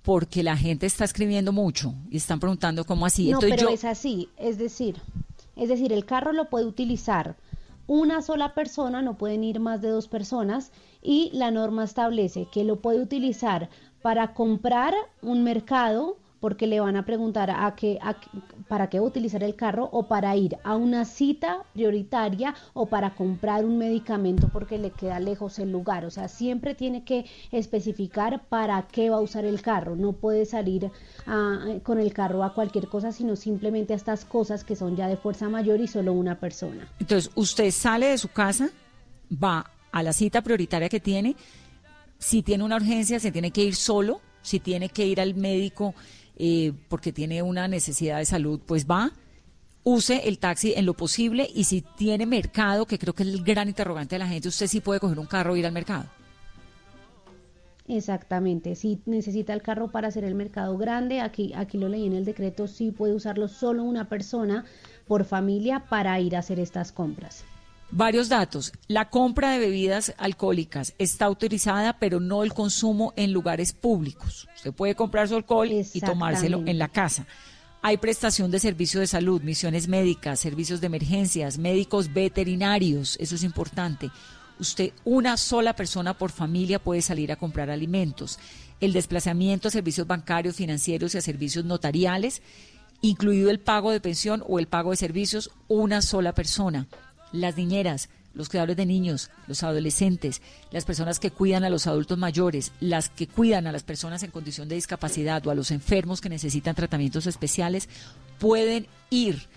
porque la gente está escribiendo mucho y están preguntando cómo así. No, entonces pero yo es así, es decir, es decir, el carro lo puede utilizar una sola persona, no pueden ir más de dos personas y la norma establece que lo puede utilizar para comprar un mercado porque le van a preguntar a qué, a para qué utilizar el carro o para ir a una cita prioritaria o para comprar un medicamento porque le queda lejos el lugar. O sea, siempre tiene que especificar para qué va a usar el carro. No puede salir ah, con el carro a cualquier cosa, sino simplemente a estas cosas que son ya de fuerza mayor y solo una persona. Entonces, usted sale de su casa, va a la cita prioritaria que tiene, si tiene una urgencia, se tiene que ir solo, si tiene que ir al médico eh, porque tiene una necesidad de salud, pues va, use el taxi en lo posible y si tiene mercado, que creo que es el gran interrogante de la gente, usted sí puede coger un carro e ir al mercado. Exactamente, si necesita el carro para hacer el mercado grande, aquí, aquí lo leí en el decreto, sí puede usarlo solo una persona por familia para ir a hacer estas compras. Varios datos. La compra de bebidas alcohólicas está autorizada, pero no el consumo en lugares públicos. Usted puede comprar su alcohol y tomárselo en la casa. Hay prestación de servicios de salud, misiones médicas, servicios de emergencias, médicos veterinarios, eso es importante. Usted, una sola persona por familia puede salir a comprar alimentos. El desplazamiento a servicios bancarios, financieros y a servicios notariales, incluido el pago de pensión o el pago de servicios, una sola persona. Las niñeras, los cuidadores de niños, los adolescentes, las personas que cuidan a los adultos mayores, las que cuidan a las personas en condición de discapacidad o a los enfermos que necesitan tratamientos especiales, pueden ir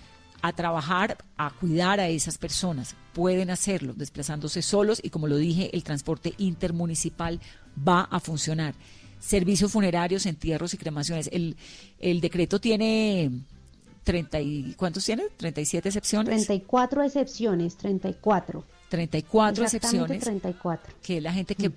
a trabajar, a cuidar a esas personas. Pueden hacerlo desplazándose solos y como lo dije, el transporte intermunicipal va a funcionar. Servicios funerarios, entierros y cremaciones. El, el decreto tiene 30 y, ¿cuántos tiene? 37 excepciones. 34 excepciones, 34. 34 Exactamente excepciones. 34. Que es la gente que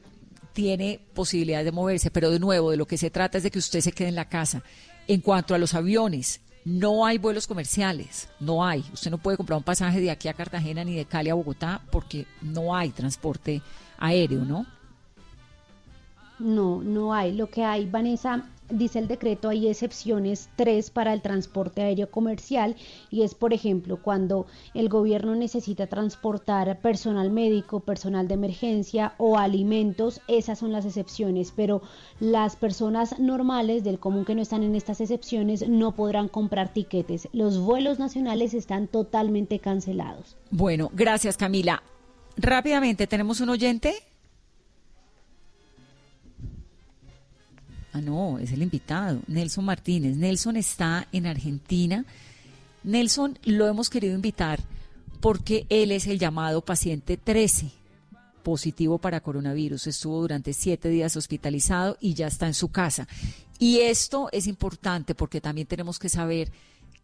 tiene posibilidad de moverse, pero de nuevo, de lo que se trata es de que usted se quede en la casa. En cuanto a los aviones, no hay vuelos comerciales, no hay. Usted no puede comprar un pasaje de aquí a Cartagena ni de Cali a Bogotá porque no hay transporte aéreo, ¿no? No, no hay. Lo que hay, Vanessa, dice el decreto, hay excepciones, tres para el transporte aéreo comercial y es, por ejemplo, cuando el gobierno necesita transportar personal médico, personal de emergencia o alimentos, esas son las excepciones, pero las personas normales del común que no están en estas excepciones no podrán comprar tiquetes. Los vuelos nacionales están totalmente cancelados. Bueno, gracias Camila. Rápidamente, ¿tenemos un oyente? Ah, no, es el invitado, Nelson Martínez. Nelson está en Argentina. Nelson lo hemos querido invitar porque él es el llamado paciente 13, positivo para coronavirus. Estuvo durante siete días hospitalizado y ya está en su casa. Y esto es importante porque también tenemos que saber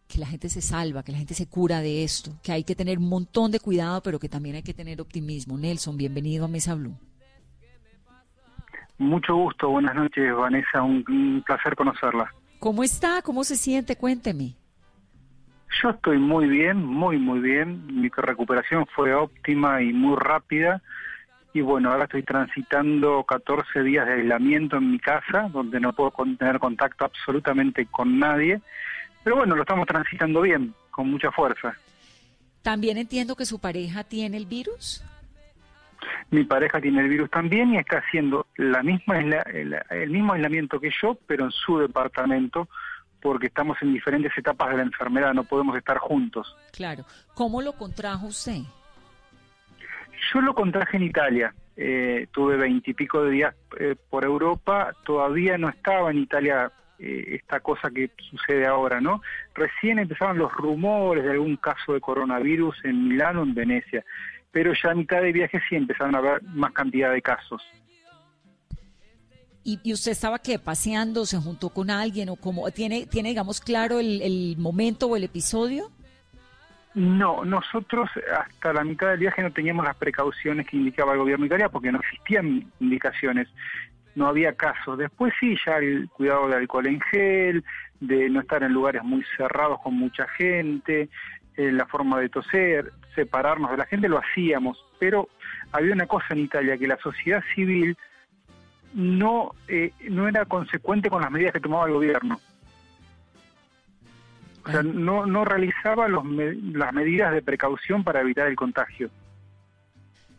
que la gente se salva, que la gente se cura de esto, que hay que tener un montón de cuidado, pero que también hay que tener optimismo. Nelson, bienvenido a Mesa Blue. Mucho gusto, buenas noches Vanessa, un, un, placer conocerla. ¿Cómo está? ¿Cómo se siente? Cuénteme. Yo estoy muy bien, muy muy bien. Mi recuperación fue óptima y muy rápida. Y bueno, ahora estoy transitando 14 días de aislamiento en mi casa, donde no puedo tener contacto absolutamente con nadie. Pero bueno, lo estamos transitando bien, con mucha fuerza. ¿También entiendo que su pareja tiene el virus? Mi pareja tiene el virus también y está haciendo la misma el, el, mismo aislamiento que yo, pero en su departamento, porque estamos en diferentes etapas de la enfermedad, no podemos estar juntos. Claro. ¿Cómo lo contrajo usted? Yo lo contraje en Italia. Eh, tuve veintipico de días eh, por Europa, todavía no estaba en Italia eh, esta cosa que sucede ahora, ¿no? Recién empezaban los rumores de algún caso de coronavirus en Milano, en Venecia pero ya a mitad de viaje sí empezaron a haber más cantidad de casos. ¿Y, y usted estaba qué? ¿Paseando? ¿Se juntó con alguien? o cómo? ¿Tiene, tiene digamos, claro el, el momento o el episodio? No, nosotros hasta la mitad del viaje no teníamos las precauciones que indicaba el gobierno italiano porque no existían indicaciones, no había casos. Después sí, ya el cuidado de alcohol en gel, de no estar en lugares muy cerrados con mucha gente, eh, la forma de toser, separarnos de la gente, lo hacíamos, pero había una cosa en Italia, que la sociedad civil no, eh, no era consecuente con las medidas que tomaba el gobierno. O sea, no, no realizaba los las medidas de precaución para evitar el contagio.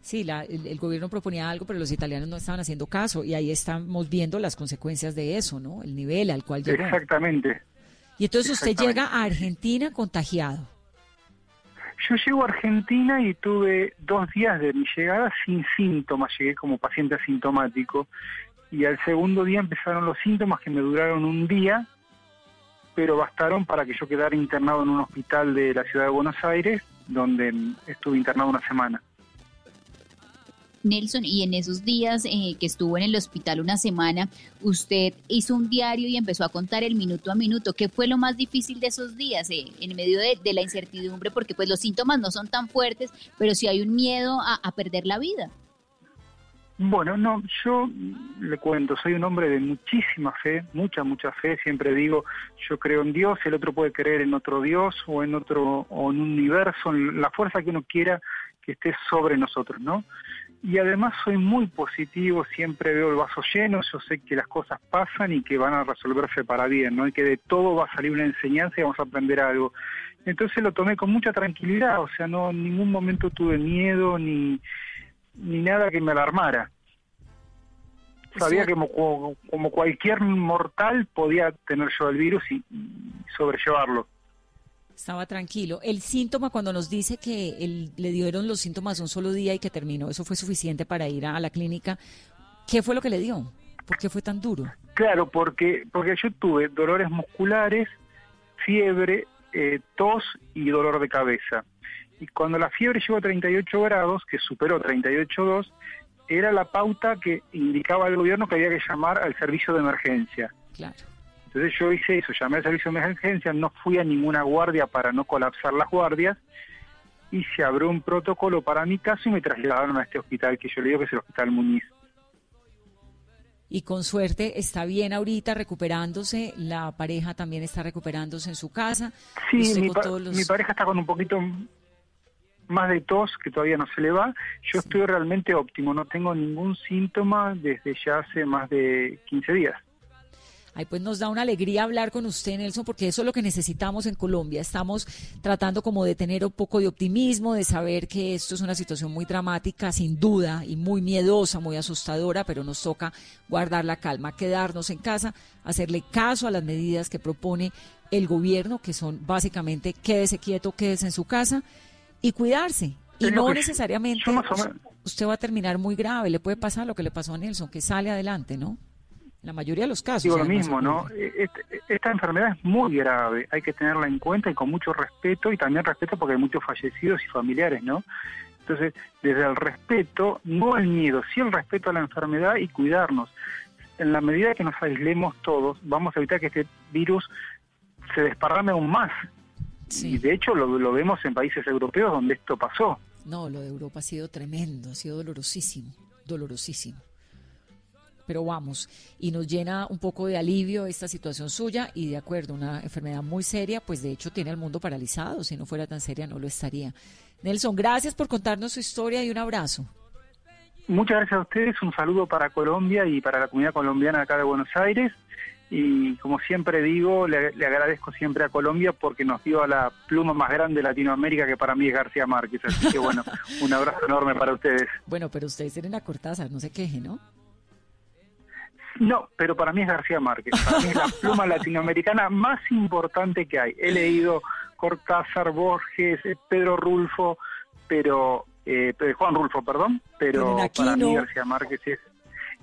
Sí, la, el, el, gobierno proponía algo, pero los italianos no estaban haciendo caso y ahí estamos viendo las consecuencias de eso, ¿no? El nivel al cual llegó. Exactamente. Y entonces usted llega a Argentina contagiado. Yo llego a Argentina y tuve dos días de mi llegada sin síntomas, llegué como paciente asintomático y al segundo día empezaron los síntomas que me duraron un día, pero bastaron para que yo quedara internado en un hospital de la ciudad de Buenos Aires, donde estuve internado una semana. Nelson, y en esos días eh, que estuvo en el hospital una semana, usted hizo un diario y empezó a contar el minuto a minuto. ¿Qué fue lo más difícil de esos días eh, en medio de, la incertidumbre? Porque pues los síntomas no son tan fuertes, pero sí hay un miedo a, a perder la vida. Bueno, no, yo le cuento, soy un hombre de muchísima fe, mucha, mucha fe, siempre digo, yo creo en Dios, el otro puede creer en otro Dios o en otro, o en un universo, en la fuerza que uno quiera que esté sobre nosotros, ¿no? Y además soy muy positivo, siempre veo el vaso lleno, yo sé que las cosas pasan y que van a resolverse para bien, ¿no? Y que de todo va a salir una enseñanza y vamos a aprender algo. Entonces lo tomé con mucha tranquilidad, o sea, no en ningún momento tuve miedo ni, ni nada que me alarmara. Sabía que como, como cualquier mortal podía tener yo el virus y, y sobrellevarlo. Estaba tranquilo. El síntoma, cuando nos dice que le dieron los síntomas un solo día y que terminó, ¿eso fue suficiente para ir a, a la clínica? ¿Qué fue lo que le dio? ¿Por qué fue tan duro? Claro, porque, porque yo tuve dolores musculares, fiebre, eh, tos y dolor de cabeza. Y cuando la fiebre llegó a 38 grados, que superó 38,2, era la pauta que indicaba el gobierno que había que llamar al servicio de emergencia. Claro. Entonces yo hice eso, llamé al servicio de emergencia, no fui a ninguna guardia para no colapsar las guardias y se abrió un protocolo para mi caso y me trasladaron a este hospital que yo le digo que es el Hospital Muñiz. Y con suerte está bien ahorita recuperándose, la pareja también está recuperándose en su casa. Sí, pa- los- mi pareja está con un poquito más de tos, que todavía no se le va. Yo estoy realmente óptimo, no tengo ningún síntoma desde ya hace más de 15 días. Ay, pues nos da una alegría hablar con usted, Nelson, porque eso es lo que necesitamos en Colombia. Estamos tratando como de tener un poco de optimismo, de saber que esto es una situación muy dramática, sin duda, y muy miedosa, muy asustadora, pero nos toca guardar la calma, quedarnos en casa, hacerle caso a las medidas que propone el gobierno, que son básicamente quédese quieto, quédese en su casa y cuidarse. Y no que necesariamente usted va a terminar muy grave, le puede pasar lo que le pasó a Nelson, que sale adelante, ¿no? La mayoría de los casos. Digo lo mismo, ¿no? ocurre. E- este- Esta enfermedad es muy grave, hay que tenerla en cuenta y con mucho respeto, y también respeto porque hay muchos fallecidos y familiares, ¿no? Entonces, desde el respeto, no el miedo, sí el respeto a la enfermedad y cuidarnos. En la medida que nos aislemos todos, vamos a evitar que este virus se desparrame aún más. Y de hecho lo, lo vemos en países europeos donde esto pasó. No, lo de Europa ha sido tremendo, ha sido dolorosísimo, dolorosísimo. Pero vamos, y nos llena un poco de alivio esta situación suya y de acuerdo, una enfermedad muy seria, pues de hecho tiene al mundo paralizado, si no fuera tan seria no lo estaría. Nelson, gracias por contarnos su historia y un abrazo. Muchas gracias a ustedes, un saludo para Colombia y para la comunidad colombiana acá de Buenos Aires. Y como siempre digo, le, le agradezco siempre a Colombia porque nos dio a la pluma más grande de Latinoamérica, que para mí es García Márquez. Así que bueno, un abrazo enorme para ustedes. Bueno, pero ustedes tienen a Cortázar, no se queje, ¿no? No, pero para mí es García Márquez. Para mí es la pluma latinoamericana más importante que hay. He leído Cortázar, Borges, eh, Pedro Rulfo, pero eh, Juan Rulfo, perdón, pero para mí. García Márquez es.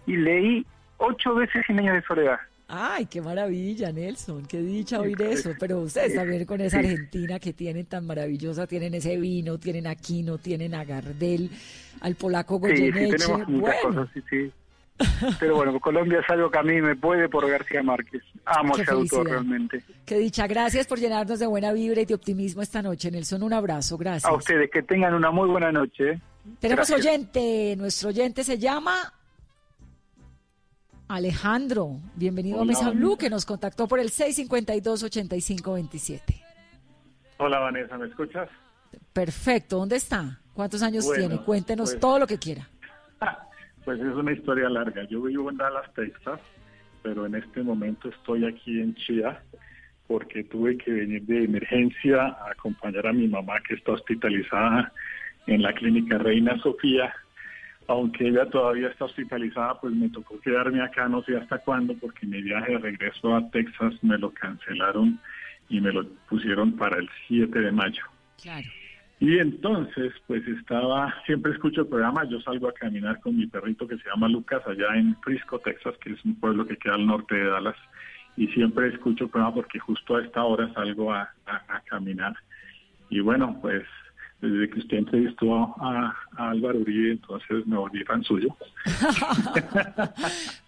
Y leí ocho veces Cien años de soledad. Ay, qué maravilla, Nelson, qué dicha oír eso. Pero ustedes también con esa. Argentina que tienen tan maravillosa, tienen ese vino, tienen Aquino, tienen a Gardel, al polaco Sí, sí, Goyeneche. tenemos muchas bueno, cosas, sí, sí. Pero bueno, Colombia es algo que a mí me puede por García Márquez. Amo Qué ese autor realmente. qué dicha. Gracias por llenarnos de buena vibra y de optimismo esta noche, Nelson. Un abrazo, gracias. A ustedes, que tengan una muy buena noche. Tenemos Gracias. oyente, nuestro oyente se llama Alejandro. Bienvenido a Hola, Mesa Vanessa. Blue, que nos contactó por el 652-8527. Hola Vanessa, ¿me escuchas? Perfecto, ¿dónde está? ¿Cuántos años Bueno, tiene? Cuéntenos pues- todo lo que quiera. Pues es una historia larga. Yo vivo en Dallas, Texas, pero en este momento estoy aquí en Chía porque tuve que venir de emergencia a acompañar a mi mamá que está hospitalizada en la clínica Reina Sofía. Aunque ella todavía está hospitalizada, pues me tocó quedarme acá no sé hasta cuándo porque mi viaje de regreso a Texas me lo cancelaron y me lo pusieron para el 7 de mayo. Claro. Y entonces, pues estaba, siempre escucho el programa, yo salgo a caminar con mi perrito que se llama Lucas allá en Frisco, Texas, que es un pueblo que queda al norte de Dallas, y siempre escucho el programa porque justo a esta hora salgo a, a- a caminar. Y bueno, pues desde que usted entrevistó a, a Álvaro Uribe, entonces me volví fan suyo.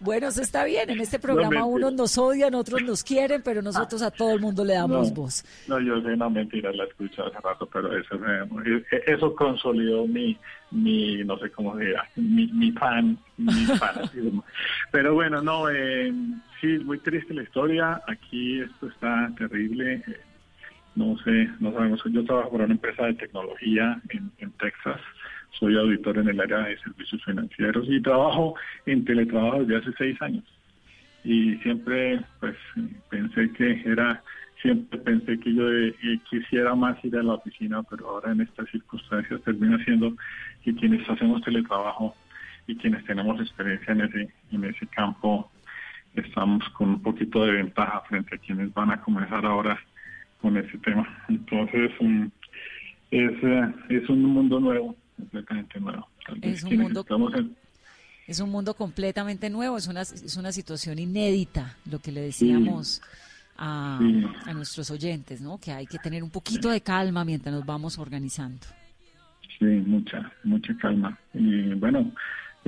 Bueno, eso está bien. En este programa unos nos odian, otros nos quieren, pero nosotros a todo el mundo le damos No. voz. No, yo sé, no, mentira, la escuché hace rato, pero eso, eh, eso consolidó mi, mi, no sé cómo dirá, mi, mi fan, mi fanatismo. Pero bueno, no, eh, sí, muy triste la historia, aquí esto está terrible, eh, no sé, no sabemos, yo trabajo para una empresa de tecnología en, en Texas, soy auditor en el área de servicios financieros y trabajo en teletrabajo desde hace seis años. Y siempre pues pensé que era siempre pensé que yo eh, quisiera más ir a la oficina pero ahora en estas circunstancias termina siendo que quienes hacemos teletrabajo y quienes tenemos experiencia en ese en ese campo estamos con un poquito de ventaja frente a quienes van a comenzar ahora con ese tema entonces mm, es eh, es un mundo nuevo completamente nuevo Es un mundo- en- Es un mundo completamente nuevo, es una, es una situación inédita, lo que le decíamos a, Sí. a nuestros oyentes, ¿no? Que hay que tener un poquito de calma mientras nos vamos organizando. Sí, mucha, mucha calma. Y bueno,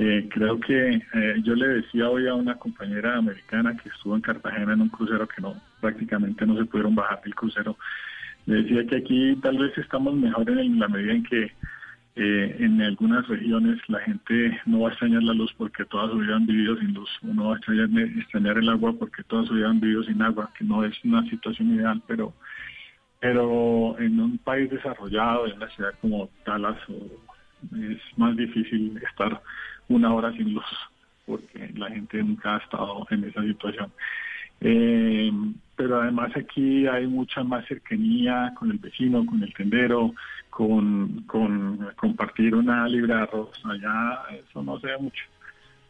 Eh, creo que eh, yo le decía hoy a una compañera americana que estuvo en Cartagena en un crucero que no prácticamente no se pudieron bajar del crucero. Le decía que aquí tal vez estamos mejor en la medida en que eh, en algunas regiones la gente no va a extrañar la luz porque todas han vivido sin luz, no va a extrañar, el agua porque todas han vivido sin agua, que no es una situación ideal, pero pero en un país desarrollado, en una ciudad como Dallas, es más difícil estar una hora sin luz, porque la gente nunca ha estado en esa situación. Eh, pero además aquí hay mucha más cercanía con el vecino, con el tendero, con, con compartir una libra de arroz. Allá eso no se ve mucho.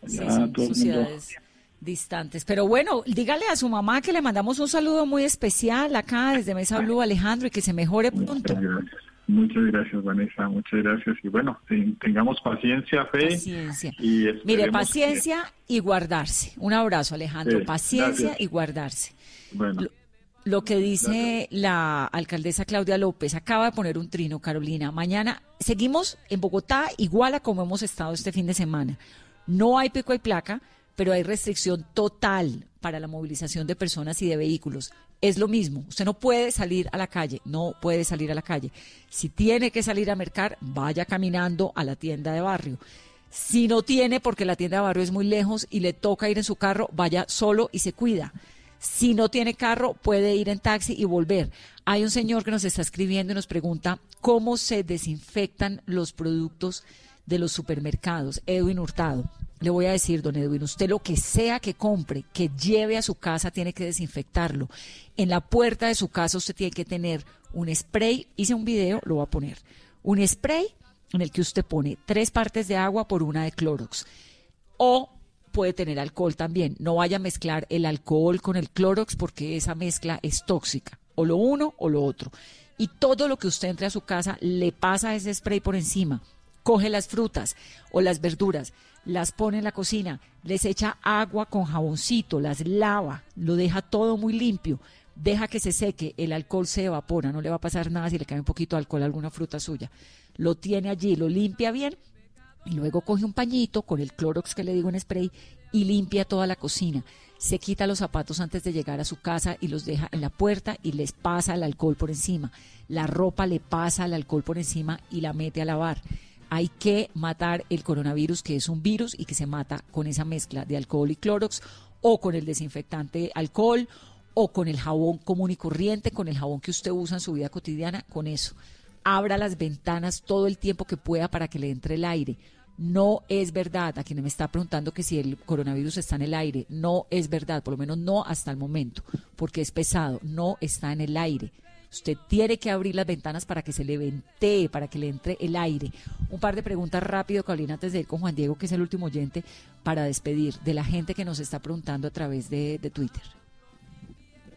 Allá sí, todo sociedades distantes. Pero bueno, dígale a su mamá que le mandamos un saludo muy especial acá desde Mesa Blue, Alejandro, y que se mejore pronto. Muchas gracias. Muchas gracias, Vanessa. Muchas gracias. Y bueno, tengamos paciencia, fe. Paciencia. Mire, paciencia y guardarse. Un abrazo, Alejandro. paciencia y guardarse. Bueno. Lo, que dice la alcaldesa Claudia López, acaba de poner un trino, Carolina. Mañana seguimos en Bogotá igual a como hemos estado este fin de semana. No hay pico y placa, pero hay restricción total para la movilización de personas y de vehículos es lo mismo. Usted no puede salir a la calle, no puede salir a la calle. Si tiene que salir a mercar, vaya caminando a la tienda de barrio. Si no tiene, porque la tienda de barrio es muy lejos y le toca ir en su carro, vaya solo y se cuida. Si no tiene carro, puede ir en taxi y volver. Hay un señor que nos está escribiendo y nos pregunta cómo se desinfectan los productos de los supermercados. Edwin Hurtado. Le voy a decir, don Edwin, usted lo que sea que compre, que lleve a su casa, tiene que desinfectarlo. En la puerta de su casa usted tiene que tener un spray, hice un video, lo voy a poner, un spray en el que usted pone tres partes de agua por una de Clorox. O puede tener alcohol también. No vaya a mezclar el alcohol con el Clorox porque esa mezcla es tóxica. O lo uno o lo otro. Y todo lo que usted entre a su casa le pasa ese spray por encima. Coge las frutas o las verduras las pone en la cocina, les echa agua con jaboncito, las lava, lo deja todo muy limpio, deja que se seque, el alcohol se evapora, no le va a pasar nada si le cae un poquito de alcohol a alguna fruta suya. Lo tiene allí, lo limpia bien y luego coge un pañito con el Clorox que le digo en spray y limpia toda la cocina. Se quita los zapatos antes de llegar a su casa y los deja en la puerta y les pasa el alcohol por encima. La ropa le pasa el alcohol por encima y la mete a lavar hay que matar el coronavirus, que es un virus y que se mata con esa mezcla de alcohol y clorox o con el desinfectante alcohol o con el jabón común y corriente, con el jabón que usted usa en su vida cotidiana, con eso. Abra las ventanas todo el tiempo que pueda para que le entre el aire. No es verdad, a quien me está preguntando que si el coronavirus está en el aire, no es verdad, por lo menos no hasta el momento, porque es pesado, no está en el aire. Usted tiene que abrir las ventanas para que se le ventee, para que le entre el aire. Un par de preguntas rápido, Carolina, antes de ir con Juan Diego, que es el último oyente, para despedir de la gente que nos está preguntando a través de, Twitter.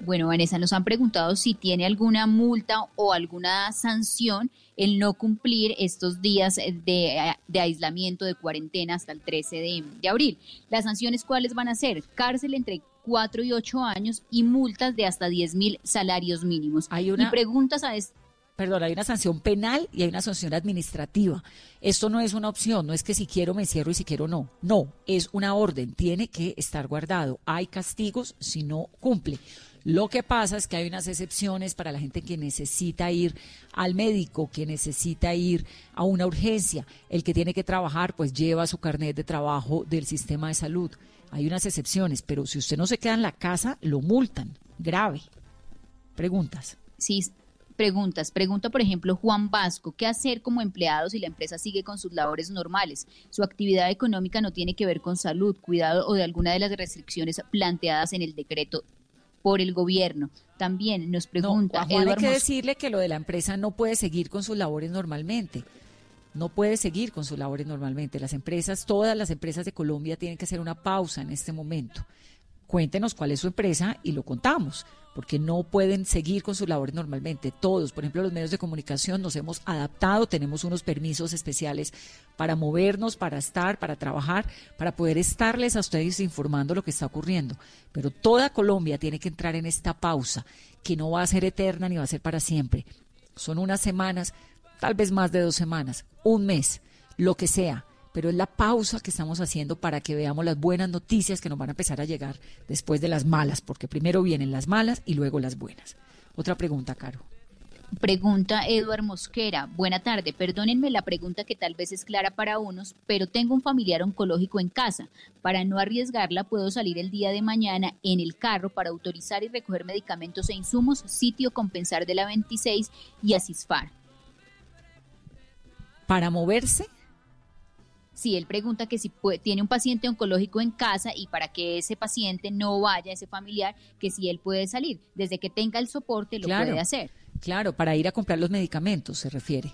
Bueno, Vanessa, nos han preguntado si tiene alguna multa o alguna sanción el no cumplir estos días de, aislamiento, de cuarentena hasta el 13 de, abril. ¿Las sanciones cuáles van a ser? Cárcel entre 4 y 8 años y multas de hasta 10 mil salarios mínimos. Hay una... Y preguntas a... Perdón, hay una sanción penal y hay una sanción administrativa. Esto no es una opción, no es que si quiero me cierro y si quiero no. No, es una orden, tiene que estar guardado. Hay castigos si no cumple. Lo que pasa es que hay unas excepciones para la gente que necesita ir al médico, que necesita ir a una urgencia. El que tiene que trabajar, pues lleva su carnet de trabajo del sistema de salud. Hay unas excepciones, pero si usted no se queda en la casa, lo multan. Grave. Preguntas. Sí, preguntas. Pregunta, por ejemplo, Juan Vasco, ¿qué hacer como empleado si la empresa sigue con sus labores normales? Su actividad económica no tiene que ver con salud, cuidado o de alguna de las restricciones planteadas en el decreto por el gobierno. También nos pregunta. No, hay que decirle que lo de la empresa no puede seguir con sus labores normalmente no puede seguir con sus labores normalmente. Las empresas, todas las empresas de Colombia tienen que hacer una pausa en este momento. Cuéntenos cuál es su empresa y lo contamos, porque no pueden seguir con sus labores normalmente. Todos, por ejemplo, los medios de comunicación nos hemos adaptado, tenemos unos permisos especiales para movernos, para estar, para trabajar, para poder estarles a ustedes informando lo que está ocurriendo. Pero toda Colombia tiene que entrar en esta pausa, que no va a ser eterna ni va a ser para siempre. Son unas semanas tal vez más de dos semanas, un mes, lo que sea, pero es la pausa que estamos haciendo para que veamos las buenas noticias que nos van a empezar a llegar después de las malas, porque primero vienen las malas y luego las buenas. Otra pregunta, Caro. Pregunta Eduard Mosquera. Buena tarde. Perdónenme la pregunta que tal vez es clara para unos, pero tengo un familiar oncológico en casa. Para no arriesgarla, puedo salir el día de mañana en el carro para autorizar y recoger medicamentos e insumos, sitio Compensar de la 26 y Asisfar. ¿Para moverse? Sí, él pregunta que si puede- tiene un paciente oncológico en casa y para que ese paciente no vaya, ese familiar, que si él puede salir. Desde que tenga el soporte lo Claro. puede hacer. Claro, para ir a comprar los medicamentos se refiere.